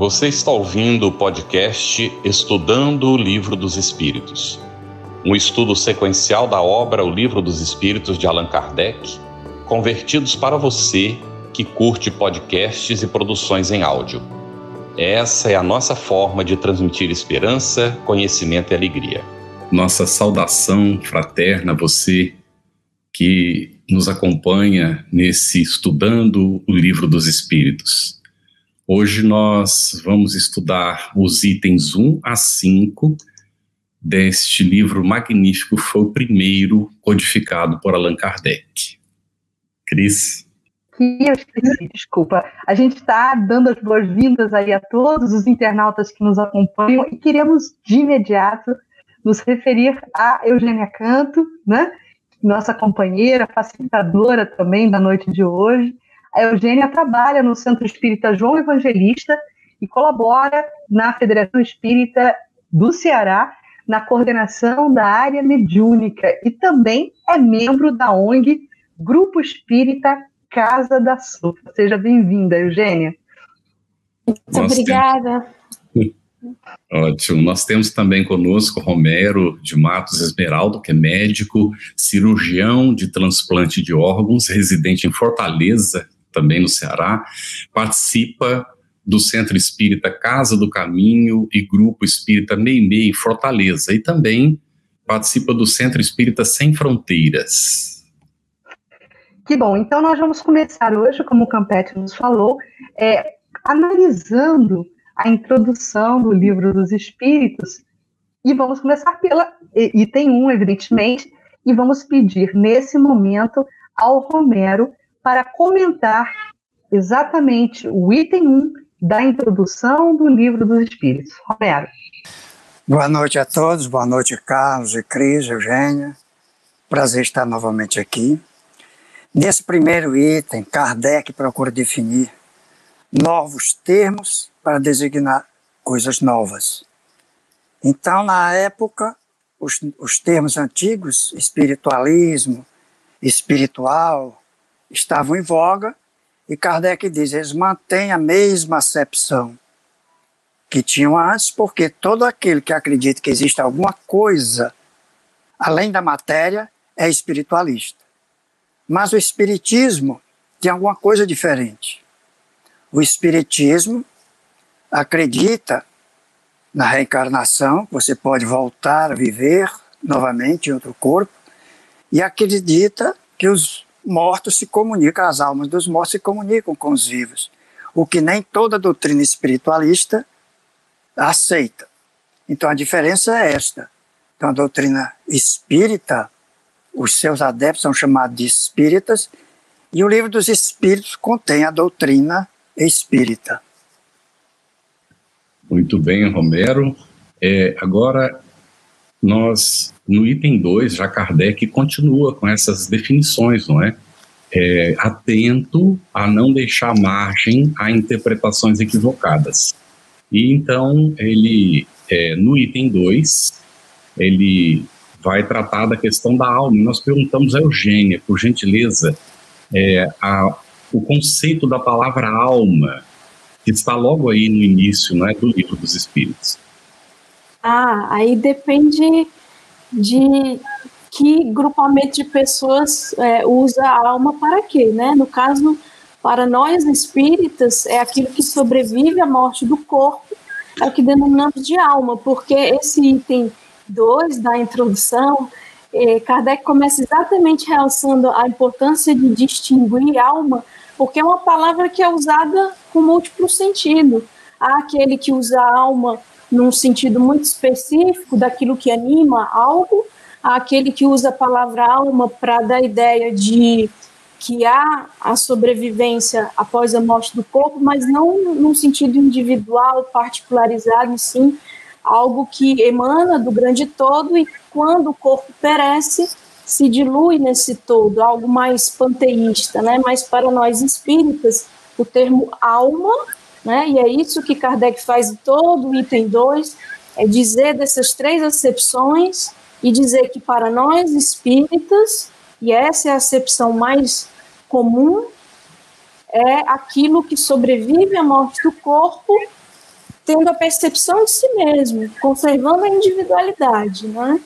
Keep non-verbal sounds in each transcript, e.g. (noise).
Você está ouvindo o podcast Estudando o Livro dos Espíritos, um estudo sequencial da obra O Livro dos Espíritos de Allan Kardec, convertidos para você que curte podcasts e produções em áudio. Essa é a nossa forma de transmitir esperança, conhecimento e alegria. Nossa saudação fraterna a você que nos acompanha nesse Estudando o Livro dos Espíritos. Hoje nós vamos estudar os itens 1 a 5 deste livro magnífico, foi o primeiro codificado por Allan Kardec. Cris? desculpa. A gente está dando as boas-vindas aí a todos os internautas que nos acompanham e queremos de imediato nos referir a Eugênia Canto, né? Nossa companheira, facilitadora também da noite de hoje. A Eugênia trabalha no Centro Espírita João Evangelista e colabora na Federação Espírita do Ceará na coordenação da área mediúnica e também é membro da ONG Grupo Espírita Casa da Sopa. Seja bem-vinda, Eugênia. Muito obrigada. Ótimo. Nós temos também conosco Romero de Matos Esmeraldo, que é médico, cirurgião de transplante de órgãos, residente em Fortaleza, também no Ceará, participa do Centro Espírita Casa do Caminho e Grupo Espírita Meimei em Fortaleza, e também participa do Centro Espírita Sem Fronteiras. Que bom, então nós vamos começar hoje, como o Campete nos falou, é, analisando a introdução do Livro dos Espíritos, e vamos começar pela item 1, evidentemente, e vamos pedir nesse momento ao Romero para comentar exatamente o item 1 da introdução do Livro dos Espíritos. Romero. Boa noite a todos, boa noite, Carlos e Cris, Eugênia. Prazer estar novamente aqui. Nesse primeiro item, Kardec procura definir novos termos para designar coisas novas. Então, na época, os, os termos antigos, espiritualismo, espiritual, estavam em voga, e Kardec diz, eles mantêm a mesma acepção que tinham antes, porque todo aquele que acredita que existe alguma coisa além da matéria é espiritualista. Mas o espiritismo tem alguma coisa diferente. O espiritismo acredita na reencarnação, você pode voltar a viver novamente em outro corpo, e acredita que os mortos se comunicam, as almas dos mortos se comunicam com os vivos, o que nem toda doutrina espiritualista aceita. Então a diferença é esta. Então a doutrina espírita, os seus adeptos são chamados de espíritas, e o livro dos espíritos contém a doutrina espírita. Muito bem, Romero. É, agora, nós no item 2, já Kardec continua com essas definições, não é? é? Atento a não deixar margem a interpretações equivocadas. E então, ele, é, no item 2, ele vai tratar da questão da alma. Nós perguntamos a Eugênia, por gentileza, é, a, o conceito da palavra alma, que está logo aí no início não é, do livro dos Espíritos. Ah, aí depende de que grupamento de pessoas é, usa a alma para quê, né? No caso, para nós espíritas, é aquilo que sobrevive à morte do corpo, é o que denominamos de alma, porque esse item 2 da introdução, é, Kardec começa exatamente realçando a importância de distinguir alma, porque é uma palavra que é usada com múltiplo sentido. Há aquele que usa alma num sentido muito específico daquilo que anima algo, aquele que usa a palavra alma para dar a ideia de que há a sobrevivência após a morte do corpo, mas não num sentido individual, particularizado, sim algo que emana do grande todo e quando o corpo perece, se dilui nesse todo, algo mais panteísta, né? Mas para nós espíritas, o termo alma né? E é isso que Kardec faz em todo o item 2, é dizer dessas três acepções e dizer que para nós espíritas, e essa é a acepção mais comum, é aquilo que sobrevive à morte do corpo tendo a percepção de si mesmo, conservando a individualidade, né?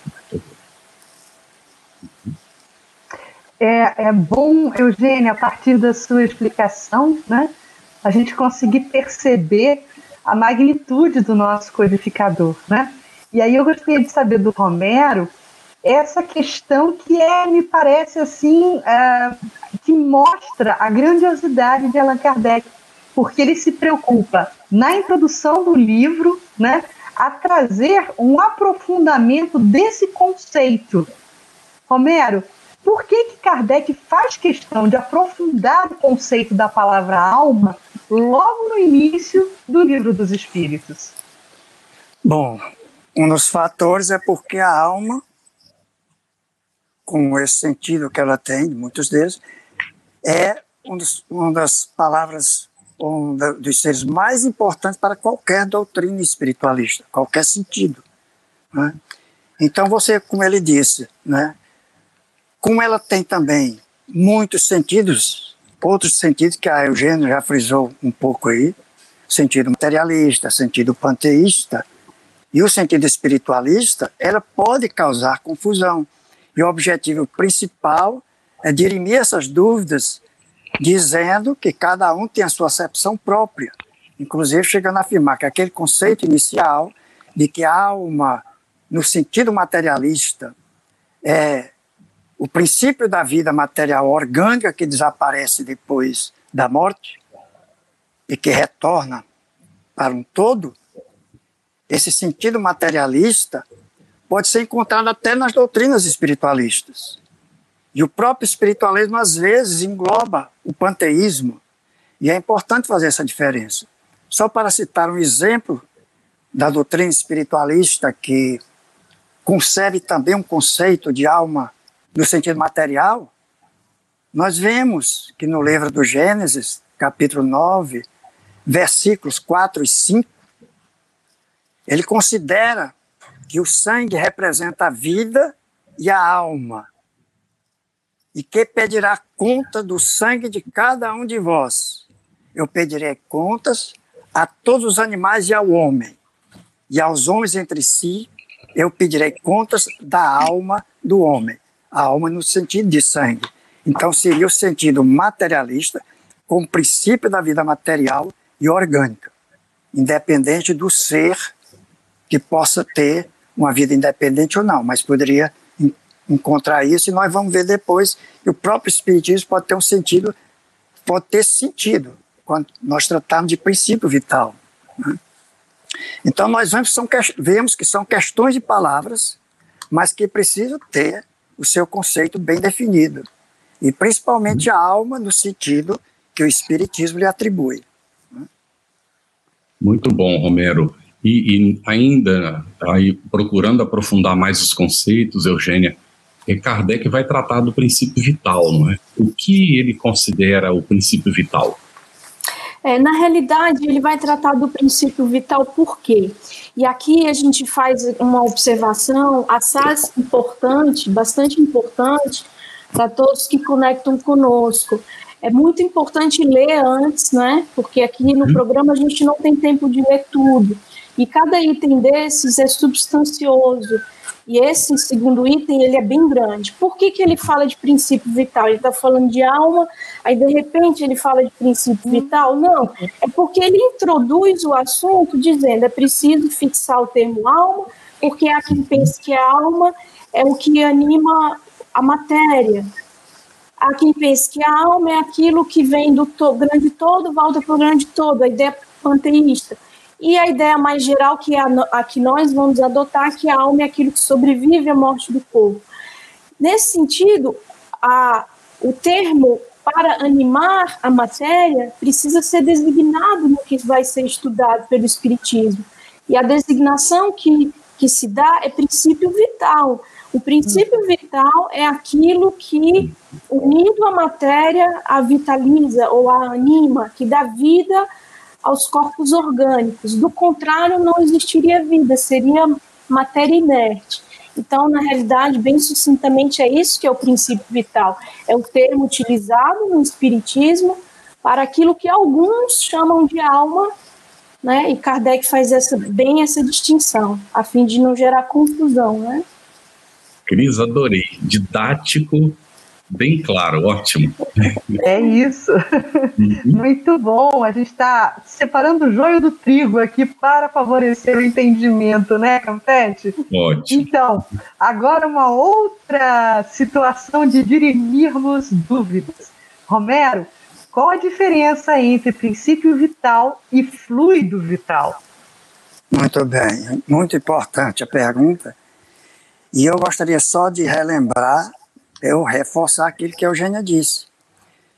É, é bom, Eugênia, a partir da sua explicação, né, a gente conseguir perceber a magnitude do nosso codificador, né? E aí eu gostaria de saber do Romero essa questão que é, me parece assim, é, que mostra a grandiosidade de Allan Kardec, porque ele se preocupa na introdução do livro, né, a trazer um aprofundamento desse conceito. Romero, por que, que Kardec faz questão de aprofundar o conceito da palavra alma logo no início do livro dos Espíritos? Bom, um dos fatores é porque a alma com esse sentido que ela tem, muitos deles, é um dos, uma das palavras, um dos seres mais importantes para qualquer doutrina espiritualista, qualquer sentido. Né? Então, você, como ele disse, né, como ela tem também muitos sentidos, outros sentidos que a Eugênio já frisou um pouco aí, sentido materialista, sentido panteísta, e o sentido espiritualista, ela pode causar confusão. E o objetivo principal é dirimir essas dúvidas, dizendo que cada um tem a sua acepção própria, inclusive chegando a afirmar que aquele conceito inicial de que a alma, no sentido materialista, é o princípio da vida material orgânica que desaparece depois da morte e que retorna para um todo, esse sentido materialista pode ser encontrado até nas doutrinas espiritualistas. E o próprio espiritualismo, às vezes, engloba o panteísmo. E é importante fazer essa diferença. Só para citar um exemplo da doutrina espiritualista que concebe também um conceito de alma no sentido material, nós vemos que no livro do Gênesis, capítulo 9, versículos 4 e 5, ele considera que o sangue representa a vida e a alma, e que pedirá conta do sangue de cada um de vós. Eu pedirei contas a todos os animais e ao homem, e aos homens entre si eu pedirei contas da alma do homem. A alma no sentido de sangue. Então seria o sentido materialista, com o princípio da vida material e orgânica, independente do ser que possa ter uma vida independente ou não, mas poderia encontrar isso e nós vamos ver depois que o próprio espiritismo pode ter um sentido, pode ter sentido quando nós tratamos de princípio vital. Né? Então nós vemos, são, vemos que são questões de palavras, mas que precisam ter o seu conceito bem definido e principalmente a alma no sentido que o espiritismo lhe atribui. Muito bom, Romero. E, e ainda aí procurando aprofundar mais os conceitos, Eugênia, Kardec vai tratar do princípio vital, não é? O que ele considera o princípio vital? É, na realidade, ele vai tratar do princípio vital por quê? E aqui a gente faz uma observação assaz importante, bastante importante, para todos que conectam conosco. É muito importante ler antes, né? Porque aqui no uhum. programa a gente não tem tempo de ler tudo. E cada item desses é substancioso. E esse segundo item, ele é bem grande. Por que, que ele fala de princípio vital? Ele está falando de alma, aí de repente ele fala de princípio vital? Não, é porque ele introduz o assunto dizendo é preciso fixar o termo alma, porque há quem pense que a alma é o que anima a matéria. Há quem pense que a alma é aquilo que vem do to grande todo, volta para o grande todo, a ideia panteísta. E a ideia mais geral que é a, a que nós vamos adotar, que a alma é aquilo que sobrevive à morte do corpo. Nesse sentido, a, o termo para animar a matéria precisa ser designado no que vai ser estudado pelo Espiritismo. E a designação que, que se dá é princípio vital. O princípio vital é aquilo que, unido à matéria, a vitaliza ou a anima, que dá vida aos corpos orgânicos. Do contrário, não existiria vida, seria matéria inerte. Então, na realidade, bem sucintamente, é isso que é o princípio vital. É o termo utilizado no Espiritismo para aquilo que alguns chamam de alma né? E Kardec faz essa, bem essa distinção, a fim de não gerar confusão, né? Cris, adorei. Didático, bem claro, ótimo. É isso. Uhum. Muito bom. A gente está separando o joio do trigo aqui para favorecer o entendimento, né, Campete? Ótimo. Então, agora uma outra situação de dirimirmos dúvidas. Romero, qual a diferença entre princípio vital e fluido vital? Muito bem, muito importante a pergunta. E eu gostaria só de relembrar, eu reforçar aquilo que a Eugênia disse,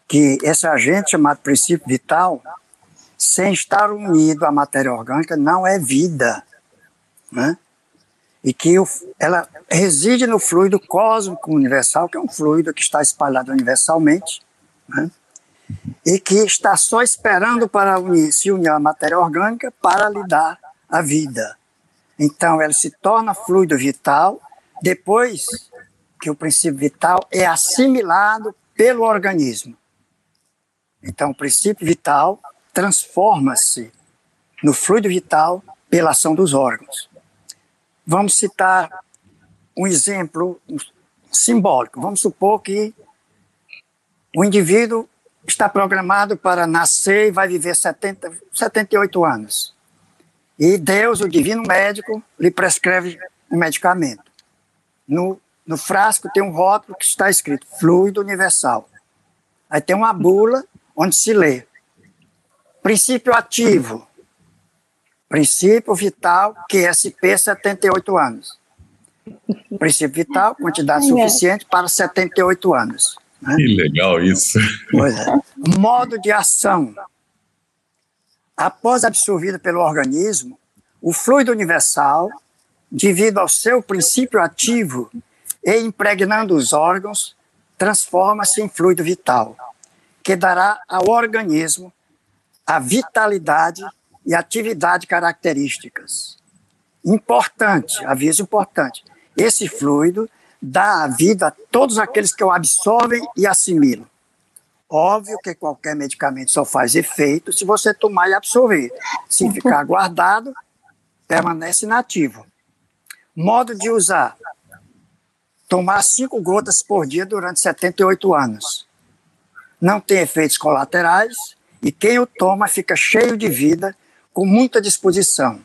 que esse agente chamado princípio vital, sem estar unido à matéria orgânica, não é vida. Né? E que o, ela reside no fluido cósmico universal, que é um fluido que está espalhado universalmente, né? e que está só esperando para unir, se unir à matéria orgânica para lhe dar a vida. Então, ela se torna fluido vital depois que o princípio vital é assimilado pelo organismo. Então, o princípio vital transforma-se no fluido vital pela ação dos órgãos. Vamos citar um exemplo simbólico. Vamos supor que o indivíduo está programado para nascer e vai viver 70, 78 anos. E Deus, o divino médico, lhe prescreve um medicamento. No, no frasco tem um rótulo que está escrito fluido universal. Aí tem uma bula onde se lê princípio ativo, princípio vital, QSP 78 anos. Princípio vital, quantidade suficiente para 78 anos. Né? Que legal isso. Pois é. Modo de ação. Após absorvido pelo organismo, o fluido universal, devido ao seu princípio ativo e impregnando os órgãos, transforma-se em fluido vital, que dará ao organismo a vitalidade e atividade características. Importante, aviso importante. Esse fluido dá a vida a todos aqueles que o absorvem e assimilam. Óbvio que qualquer medicamento só faz efeito se você tomar e absorver. Se ficar (laughs) guardado, permanece inativo. Modo de usar: tomar cinco gotas por dia durante 78 anos. Não tem efeitos colaterais e quem o toma fica cheio de vida, com muita disposição.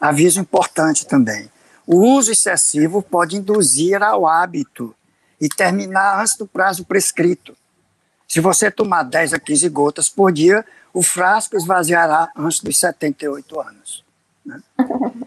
Aviso importante também: o uso excessivo pode induzir ao hábito e terminar antes do prazo prescrito. Se você tomar 10 a 15 gotas por dia, o frasco esvaziará antes dos 78 anos. Né? (laughs)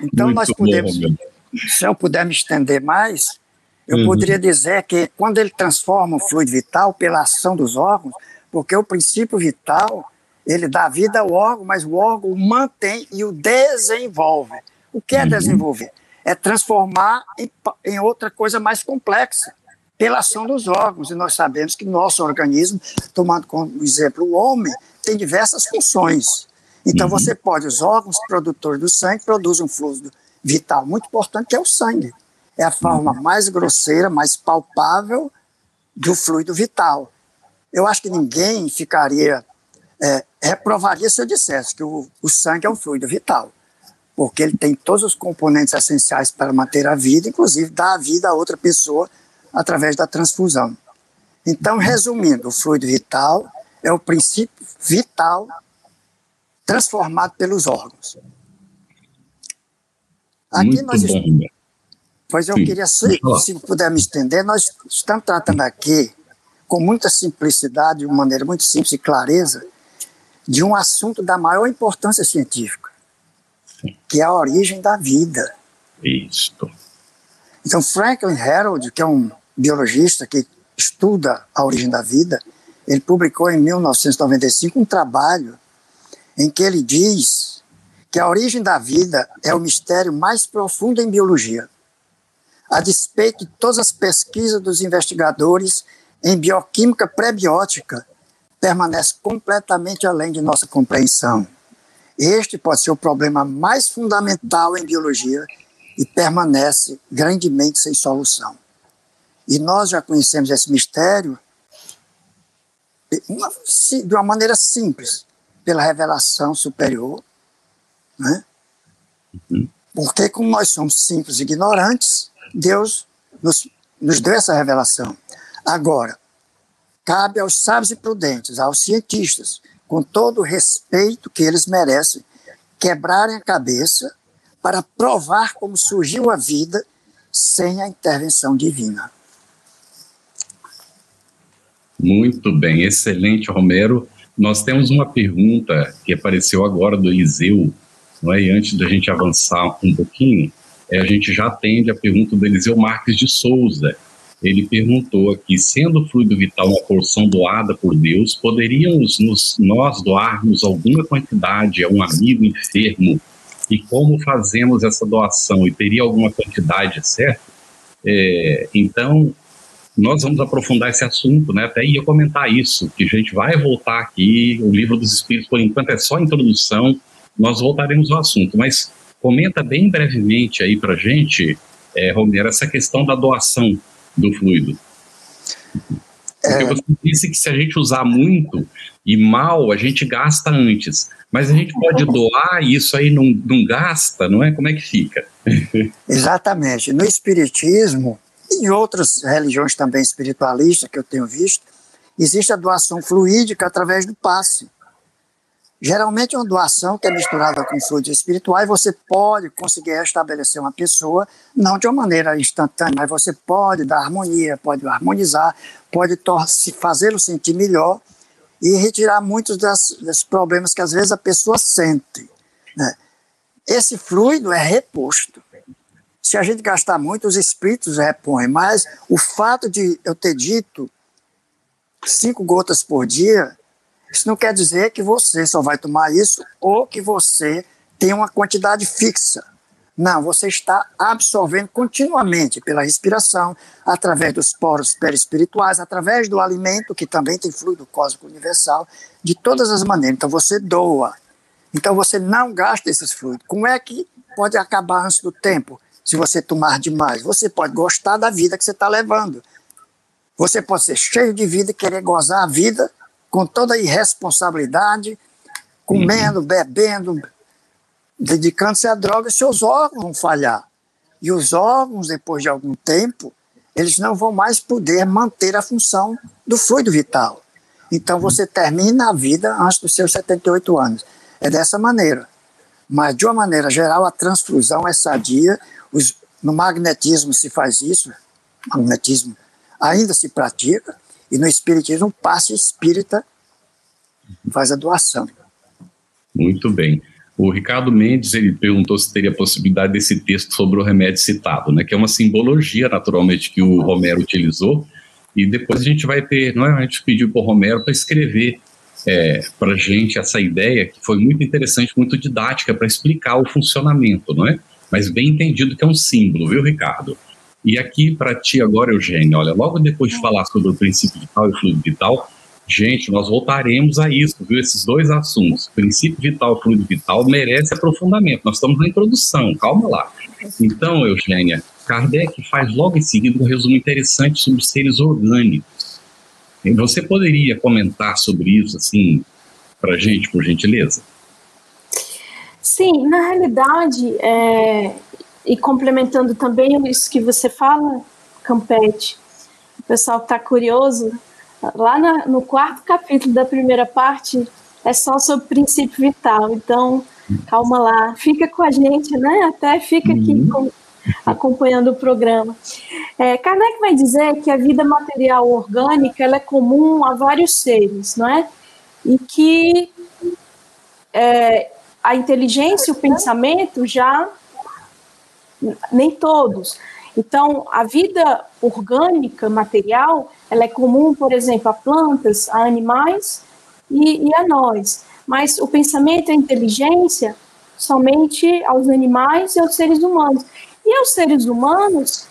Então, Muito nós podemos, bom, se eu puder me estender mais, eu uhum. poderia dizer que quando ele transforma o fluido vital pela ação dos órgãos, porque o princípio vital, ele dá vida ao órgão, mas o órgão o mantém e o desenvolve. O que é uhum. desenvolver? É transformar em, em outra coisa mais complexa, pela ação dos órgãos. E nós sabemos que nosso organismo, tomando como exemplo o homem, tem diversas funções. Então uhum. você pode, os órgãos produtores do sangue produzem um fluido vital muito importante, que é o sangue. É a forma uhum. mais grosseira, mais palpável do fluido vital. Eu acho que ninguém ficaria, é, reprovaria se eu dissesse que o, o sangue é um fluido vital porque ele tem todos os componentes essenciais para manter a vida, inclusive dar a vida a outra pessoa através da transfusão. Então, resumindo, o fluido vital é o princípio vital transformado pelos órgãos. Aqui Muito nós bom. Pois eu Sim. queria, se, se puder me estender, nós estamos tratando aqui, com muita simplicidade, de uma maneira muito simples e clareza, de um assunto da maior importância científica que é a origem da vida. Isto. Então, Franklin Harold, que é um biologista que estuda a origem da vida, ele publicou em 1995 um trabalho em que ele diz que a origem da vida é o mistério mais profundo em biologia. A despeito de todas as pesquisas dos investigadores em bioquímica pré-biótica, permanece completamente além de nossa compreensão. Este pode ser o problema mais fundamental em biologia e permanece grandemente sem solução. E nós já conhecemos esse mistério de uma maneira simples, pela revelação superior Né? Uhum. Porque, como nós somos simples e ignorantes, Deus nos, nos deu essa revelação. Agora, cabe aos sábios e prudentes, aos cientistas, com todo o respeito que eles merecem, quebrarem a cabeça para provar como surgiu a vida sem a intervenção divina. Muito bem, excelente, Romero. Nós temos uma pergunta que apareceu agora do Eliseu, não é? e antes da gente avançar um pouquinho, é, a gente já atende a pergunta do Eliseu Marques de Souza. Ele perguntou aqui, sendo o fluido vital uma porção doada por Deus, poderíamos nos, nós doarmos alguma quantidade a um amigo enfermo? E como fazemos essa doação? E teria alguma quantidade certa? É, então, nós vamos aprofundar esse assunto, né? Até ia comentar isso, que a gente vai voltar aqui, o livro dos Espíritos, por enquanto, é só introdução, nós voltaremos ao assunto, mas comenta bem brevemente aí para gente, é, Romero, essa questão da doação do fluido. Porque é... você disse que se a gente usar muito e mal, a gente gasta antes. Mas a gente pode doar e isso aí não, não gasta, não é? Como é que fica? (laughs) Exatamente. No Espiritismo, e em outras religiões também espiritualistas que eu tenho visto, existe a doação fluídica através do passe. Geralmente é uma doação que é misturada com fluidos espirituais, você pode conseguir restabelecer uma pessoa, não de uma maneira instantânea, mas você pode dar harmonia, pode harmonizar, pode fazê-lo sentir melhor e retirar muitos dos problemas que às vezes a pessoa sente. Né? Esse fluido é reposto. Se a gente gastar muito, os espíritos repõem, mas o fato de eu ter dito cinco gotas por dia, isso não quer dizer que você só vai tomar isso ou que você tem uma quantidade fixa. Não, você está absorvendo continuamente pela respiração, através dos poros perispirituais, através do alimento, que também tem fluido cósmico universal, de todas as maneiras. Então você doa. Então você não gasta esses fluidos. Como é que pode acabar antes do tempo? se você tomar demais. Você pode gostar da vida que você está levando. Você pode ser cheio de vida e querer gozar a vida com toda a irresponsabilidade, comendo, uhum. bebendo, dedicando-se à droga, seus órgãos vão falhar. E os órgãos, depois de algum tempo, eles não vão mais poder manter a função do fluido vital. Então você termina a vida antes dos seus 78 anos. É dessa maneira. Mas, de uma maneira geral, a transfusão é sadia os, no magnetismo se faz isso, magnetismo ainda se pratica, e no espiritismo, um passe espírita faz a doação. Muito bem. O Ricardo Mendes ele perguntou se teria possibilidade desse texto sobre o remédio citado, né, que é uma simbologia, naturalmente, que o Romero utilizou, e depois a gente vai ter, não é? A gente pediu para o Romero para escrever é, para a gente essa ideia, que foi muito interessante, muito didática, para explicar o funcionamento, não é? mas bem entendido que é um símbolo, viu, Ricardo? E aqui para ti agora, Eugênio, olha, logo depois de falar sobre o princípio vital e o fluido vital, gente, nós voltaremos a isso, viu? Esses dois assuntos, princípio vital e fluido vital, merece aprofundamento. Nós estamos na introdução, calma lá. Então, Eugênia, Kardec faz logo em seguida um resumo interessante sobre seres orgânicos. Você poderia comentar sobre isso, assim, para gente, por gentileza? Sim, na realidade, é, e complementando também isso que você fala, Campete, o pessoal que está curioso, lá na, no quarto capítulo da primeira parte é só sobre princípio vital, então calma lá, fica com a gente, né? Até fica aqui uhum. com, acompanhando o programa. É, Kardec vai dizer que a vida material orgânica ela é comum a vários seres, não é? E que é, a inteligência e o pensamento já nem todos. Então, a vida orgânica, material, ela é comum, por exemplo, a plantas, a animais e, e a nós. Mas o pensamento e a inteligência somente aos animais e aos seres humanos. E aos seres humanos,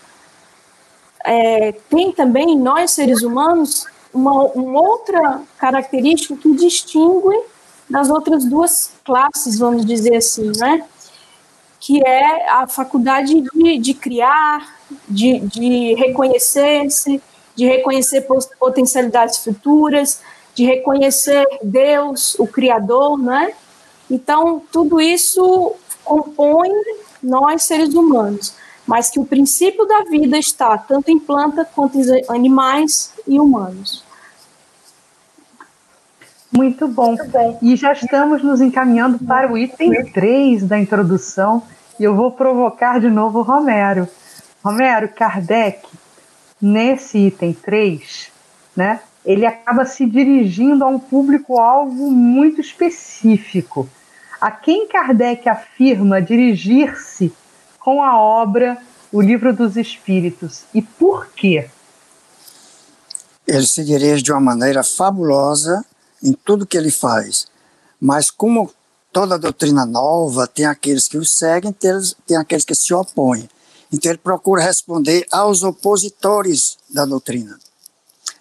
é, tem também, nós seres humanos, uma, uma outra característica que distingue das outras duas classes, vamos dizer assim, né? Que é a faculdade de, de criar, de, de reconhecer-se, de reconhecer potencialidades futuras, de reconhecer Deus, o Criador, né? Então, tudo isso compõem nós seres humanos, mas que o princípio da vida está tanto em planta quanto em animais e humanos. Muito bom. E já estamos nos encaminhando para o item 3 da introdução, e eu vou provocar de novo o Romero. Romero, Kardec, nesse item 3, né, ele acaba se dirigindo a um público-alvo muito específico. A quem Kardec afirma dirigir-se com a obra O Livro dos Espíritos e por quê? Ele se dirige de uma maneira fabulosa em tudo que ele faz, mas como toda doutrina nova tem aqueles que o seguem, tem aqueles que se opõem. Então ele procura responder aos opositores da doutrina,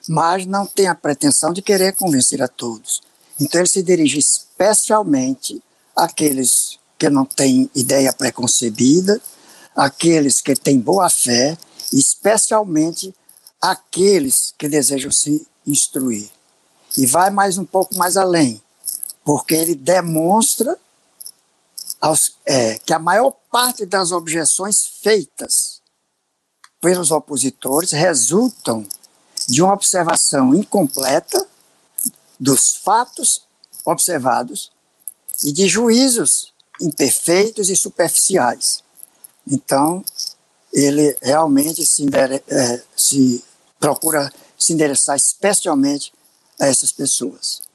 mas não tem a pretensão de querer convencer a todos. Então ele se dirige especialmente àqueles que não têm ideia preconcebida, aqueles que têm boa fé, especialmente aqueles que desejam se instruir. E vai mais um pouco mais além, porque ele demonstra aos, é, que a maior parte das objeções feitas pelos opositores resultam de uma observação incompleta dos fatos observados e de juízos imperfeitos e superficiais. Então, ele realmente se, é, se procura se endereçar especialmente a essas pessoas.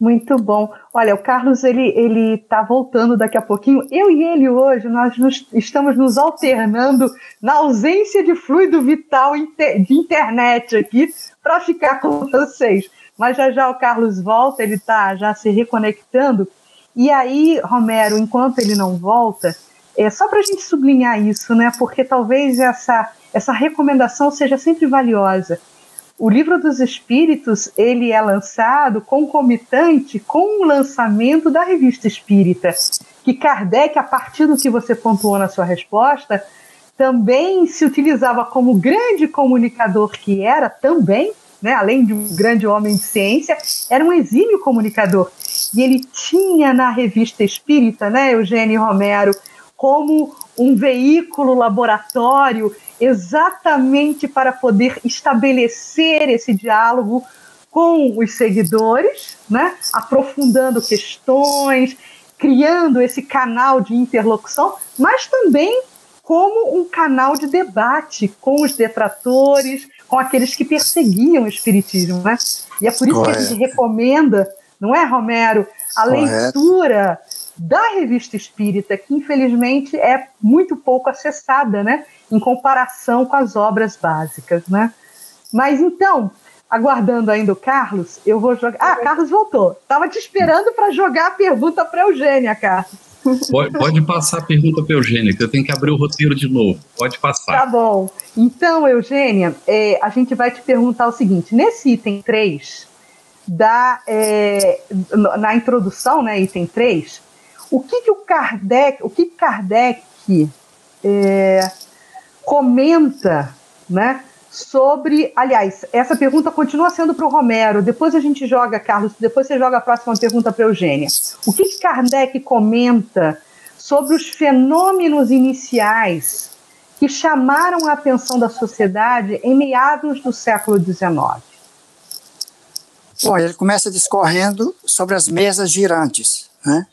Muito bom. Olha, o Carlos ele ele está voltando daqui a pouquinho. Eu e ele hoje nós nos, estamos nos alternando na ausência de fluido vital de internet aqui para ficar com vocês. Mas já já o Carlos volta, ele está já se reconectando. E aí, Romero, enquanto ele não volta, é só para a gente sublinhar isso, né? Porque talvez essa essa recomendação seja sempre valiosa o livro dos Espíritos ele é lançado concomitante com o lançamento da revista Espírita, que Kardec, a partir do que você pontuou na sua resposta, também se utilizava como grande comunicador que era também, né, além de um grande homem de ciência, era um exímio comunicador. E ele tinha na revista Espírita, né, Eugênio Romero, como um veículo laboratório exatamente para poder estabelecer esse diálogo com os seguidores, né? aprofundando questões, criando esse canal de interlocução, mas também como um canal de debate com os detratores, com aqueles que perseguiam o espiritismo, né? E é por isso Correto. que a gente recomenda, não é, Romero, a Correto. leitura da revista espírita, que infelizmente é muito pouco acessada, né? Em comparação com as obras básicas, né? Mas então, aguardando ainda o Carlos, eu vou jogar. Ah, Carlos voltou. Estava te esperando para jogar a pergunta para Eugênia, Carlos. Pode, pode, passar a pergunta para Eugênia, que eu tenho que abrir o roteiro de novo. Pode passar. Tá bom. Então, Eugênia, é, a gente vai te perguntar o seguinte: nesse item 3, da, é, na introdução, né, item 3, o que, que o Kardec, o que Kardec é, comenta, né? Sobre, aliás, essa pergunta continua sendo para o Romero. Depois a gente joga, Carlos. Depois você joga a próxima pergunta para Eugênia. O que, que Kardec comenta sobre os fenômenos iniciais que chamaram a atenção da sociedade em meados do século XIX? Bom, ele começa discorrendo sobre as mesas girantes, né?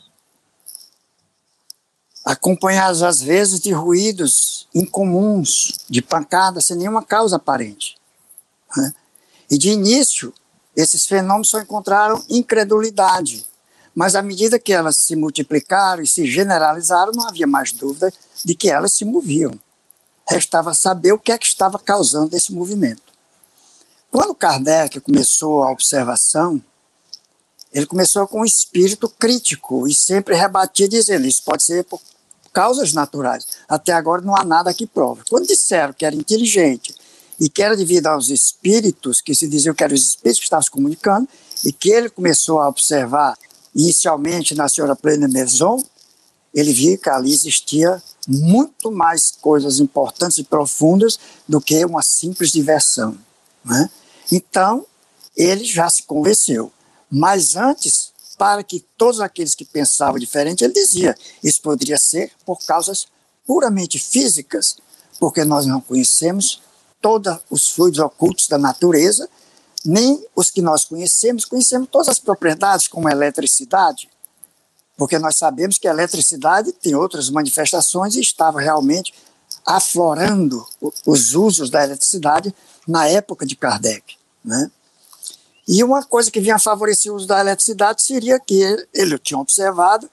Acompanhadas às vezes de ruídos incomuns, de pancadas sem nenhuma causa aparente. Né? E de início, esses fenômenos só encontraram incredulidade, mas à medida que elas se multiplicaram e se generalizaram, não havia mais dúvida de que elas se moviam. Restava saber o que é que estava causando esse movimento. Quando Kardec começou a observação, ele começou com um espírito crítico e sempre rebatia dizendo: Isso pode ser por causas naturais. Até agora não há nada que prove. Quando disseram que era inteligente e que era devido aos espíritos, que se diziam que eram os espíritos que estavam se comunicando, e que ele começou a observar inicialmente na senhora Plena Maison, ele viu que ali existia muito mais coisas importantes e profundas do que uma simples diversão. Né? Então, ele já se convenceu. Mas antes, para que todos aqueles que pensavam diferente, ele dizia, isso poderia ser por causas puramente físicas, porque nós não conhecemos todos os fluidos ocultos da natureza, nem os que nós conhecemos, conhecemos todas as propriedades, como a eletricidade, porque nós sabemos que a eletricidade tem outras manifestações e estava realmente aflorando os usos da eletricidade na época de Kardec. Né? E uma coisa que vinha favorecer o uso da eletricidade seria que ele, ele tinha observado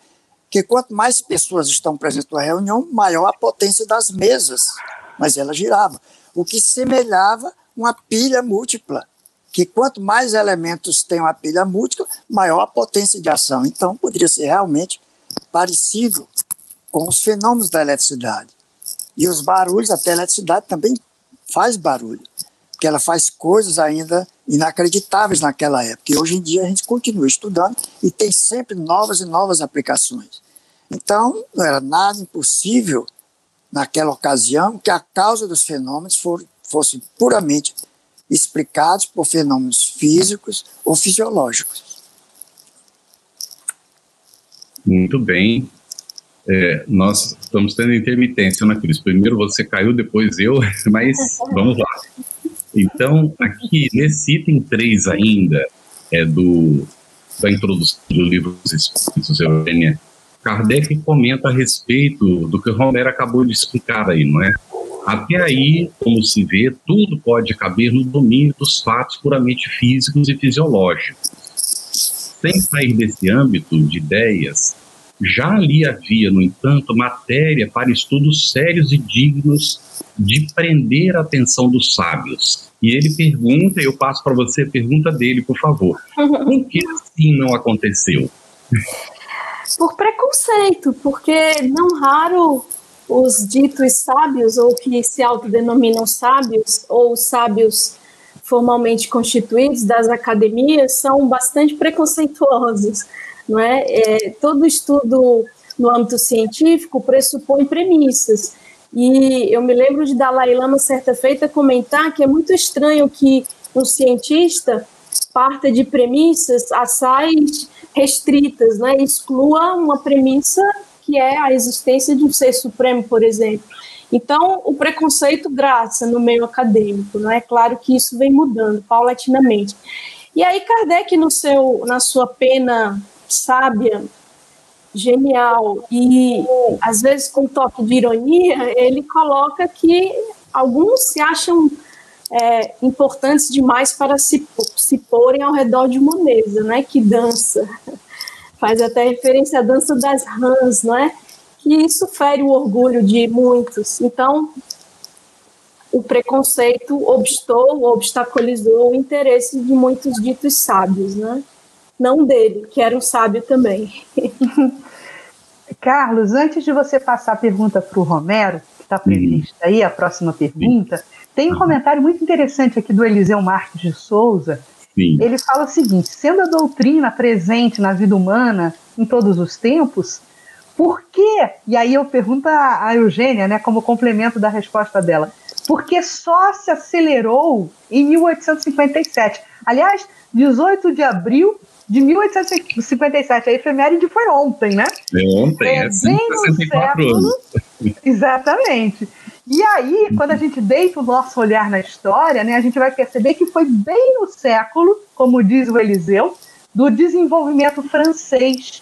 que quanto mais pessoas estão presentes na reunião, maior a potência das mesas, mas ela girava, o que semelhava uma pilha múltipla, que quanto mais elementos tem uma pilha múltipla, maior a potência de ação. Então, poderia ser realmente parecido com os fenômenos da eletricidade. E os barulhos, até a eletricidade também faz barulho, porque ela faz coisas ainda inacreditáveis naquela época. E hoje em dia a gente continua estudando e tem sempre novas e novas aplicações. Então, não era nada impossível naquela ocasião que a causa dos fenômenos for, fosse puramente explicados por fenômenos físicos ou fisiológicos. Muito bem. É, nós estamos tendo intermitência, né, Cris? Primeiro você caiu, depois eu, (laughs) mas vamos lá. Então, aqui nesse item 3 ainda, é do, da introdução do livro dos Espíritos, Eugênia, Kardec comenta a respeito do que Romero acabou de explicar aí, não é? Até aí, como se vê, tudo pode caber no domínio dos fatos puramente físicos e fisiológicos. Sem sair desse âmbito de ideias, já ali havia, no entanto, matéria para estudos sérios e dignos de prender a atenção dos sábios. E ele pergunta, eu passo para você a pergunta dele, por favor. Por que assim não aconteceu? Por preconceito, porque não raro os ditos sábios, ou que se autodenominam sábios, ou sábios formalmente constituídos das academias, são bastante preconceituosos. Não é? é todo estudo no âmbito científico pressupõe premissas. E eu me lembro de Dalai Lama, certa feita, comentar que é muito estranho que um cientista parta de premissas assais restritas, né? exclua uma premissa que é a existência de um ser supremo, por exemplo. Então, o preconceito graça no meio acadêmico, não é claro que isso vem mudando paulatinamente. E aí Kardec no seu na sua pena sábia, genial e às vezes com toque de ironia, ele coloca que alguns se acham é, importantes demais para se, se porem ao redor de uma mesa, né? Que dança (laughs) faz até referência à dança das rãs, não é? Que isso fere o orgulho de muitos. Então, o preconceito obstou, obstaculizou o interesse de muitos ditos sábios, né? Não dele, que era um sábio também. (laughs) Carlos, antes de você passar a pergunta para o Romero, que está prevista aí, a próxima pergunta, tem um comentário muito interessante aqui do Eliseu Marques de Souza, Sim. Ele fala o seguinte: sendo a doutrina presente na vida humana em todos os tempos, por que? E aí eu pergunto a Eugênia, né, como complemento da resposta dela, porque só se acelerou em 1857. Aliás, 18 de abril de 1857, a efeméride foi ontem, né? É ontem, é, é bem no século, anos. Exatamente. E aí, quando a gente deita o nosso olhar na história, né, a gente vai perceber que foi bem no século, como diz o Eliseu, do desenvolvimento francês.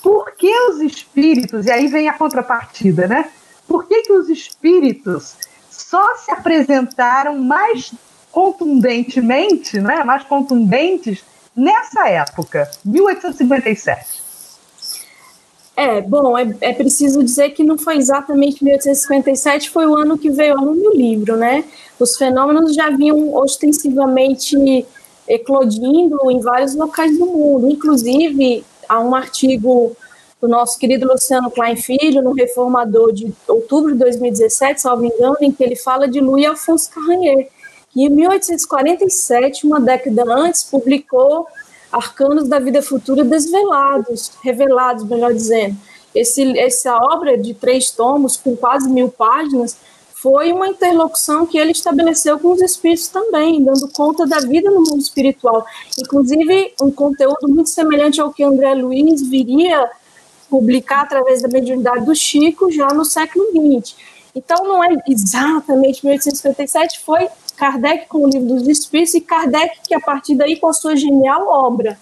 Por que os espíritos, e aí vem a contrapartida, né? Por que, que os espíritos só se apresentaram mais contundentemente, né, mais contundentes nessa época, 1857? É, bom, é, é, preciso dizer que não foi exatamente 1857, foi o ano que veio no livro, né? Os fenômenos já vinham ostensivamente eclodindo em vários locais do mundo, inclusive há um artigo do nosso querido Luciano Klein Filho, no Reformador de outubro de 2017, salvo engano, em que ele fala de Louis Alphonse Carranier, que em 1847, uma década antes, publicou Arcanos da Vida Futura Desvelados, revelados, melhor dizendo. Esse, essa obra de três tomos, com quase mil páginas, foi uma interlocução que ele estabeleceu com os espíritos também, dando conta da vida no mundo espiritual. Inclusive, um conteúdo muito semelhante ao que André Luiz viria publicar através da mediunidade do Chico já no século XX. Então, não é exatamente 1857, foi Kardec com o Livro dos Espíritos e Kardec que, a partir daí, com a sua genial obra,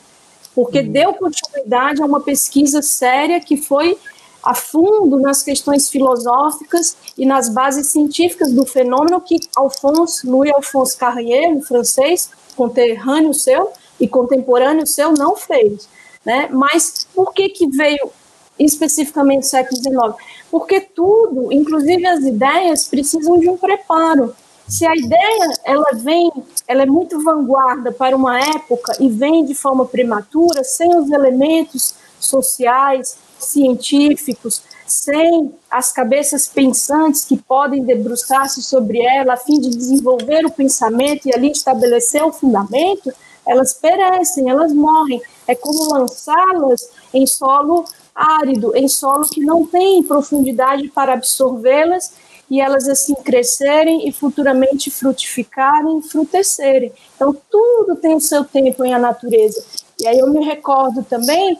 porque uhum. deu continuidade a uma pesquisa séria que foi a fundo nas questões filosóficas e nas bases científicas do fenômeno que Alphonse, Louis Alphonse Carrier, um francês, conterrâneo seu e contemporâneo seu, não fez. Né? Mas por que, que veio especificamente século XIX? Porque tudo, inclusive as ideias, precisam de um preparo. Se a ideia ela vem, ela é muito vanguarda para uma época e vem de forma prematura, sem os elementos sociais, científicos, sem as cabeças pensantes que podem debruçar-se sobre ela a fim de desenvolver o pensamento e ali estabelecer o fundamento, elas perecem, elas morrem. É como lançá-las em solo árido, em solo que não tem profundidade para absorvê-las e elas assim crescerem e futuramente frutificarem, frutecerem. Então tudo tem o seu tempo em a natureza. E aí eu me recordo também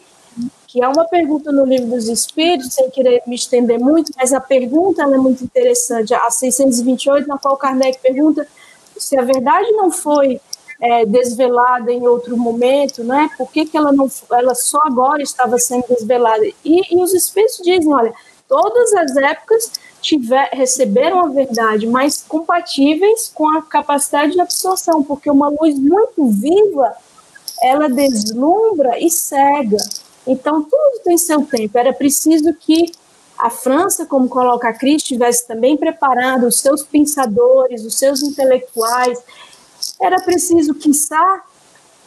que é uma pergunta no Livro dos Espíritos, sem querer me estender muito, mas a pergunta é muito interessante, a 628, na qual Kardec pergunta se a verdade não foi é, desvelada em outro momento, né? Por que, que ela não, ela só agora estava sendo desvelada? E, e os Espíritos dizem, olha, todas as épocas tiver, receberam a verdade, mas compatíveis com a capacidade de absorção, porque uma luz muito viva, ela deslumbra e cega. Então, tudo tem seu tempo. Era preciso que a França, como coloca a Cris, tivesse também preparado os seus pensadores, os seus intelectuais. Era preciso, quiçá,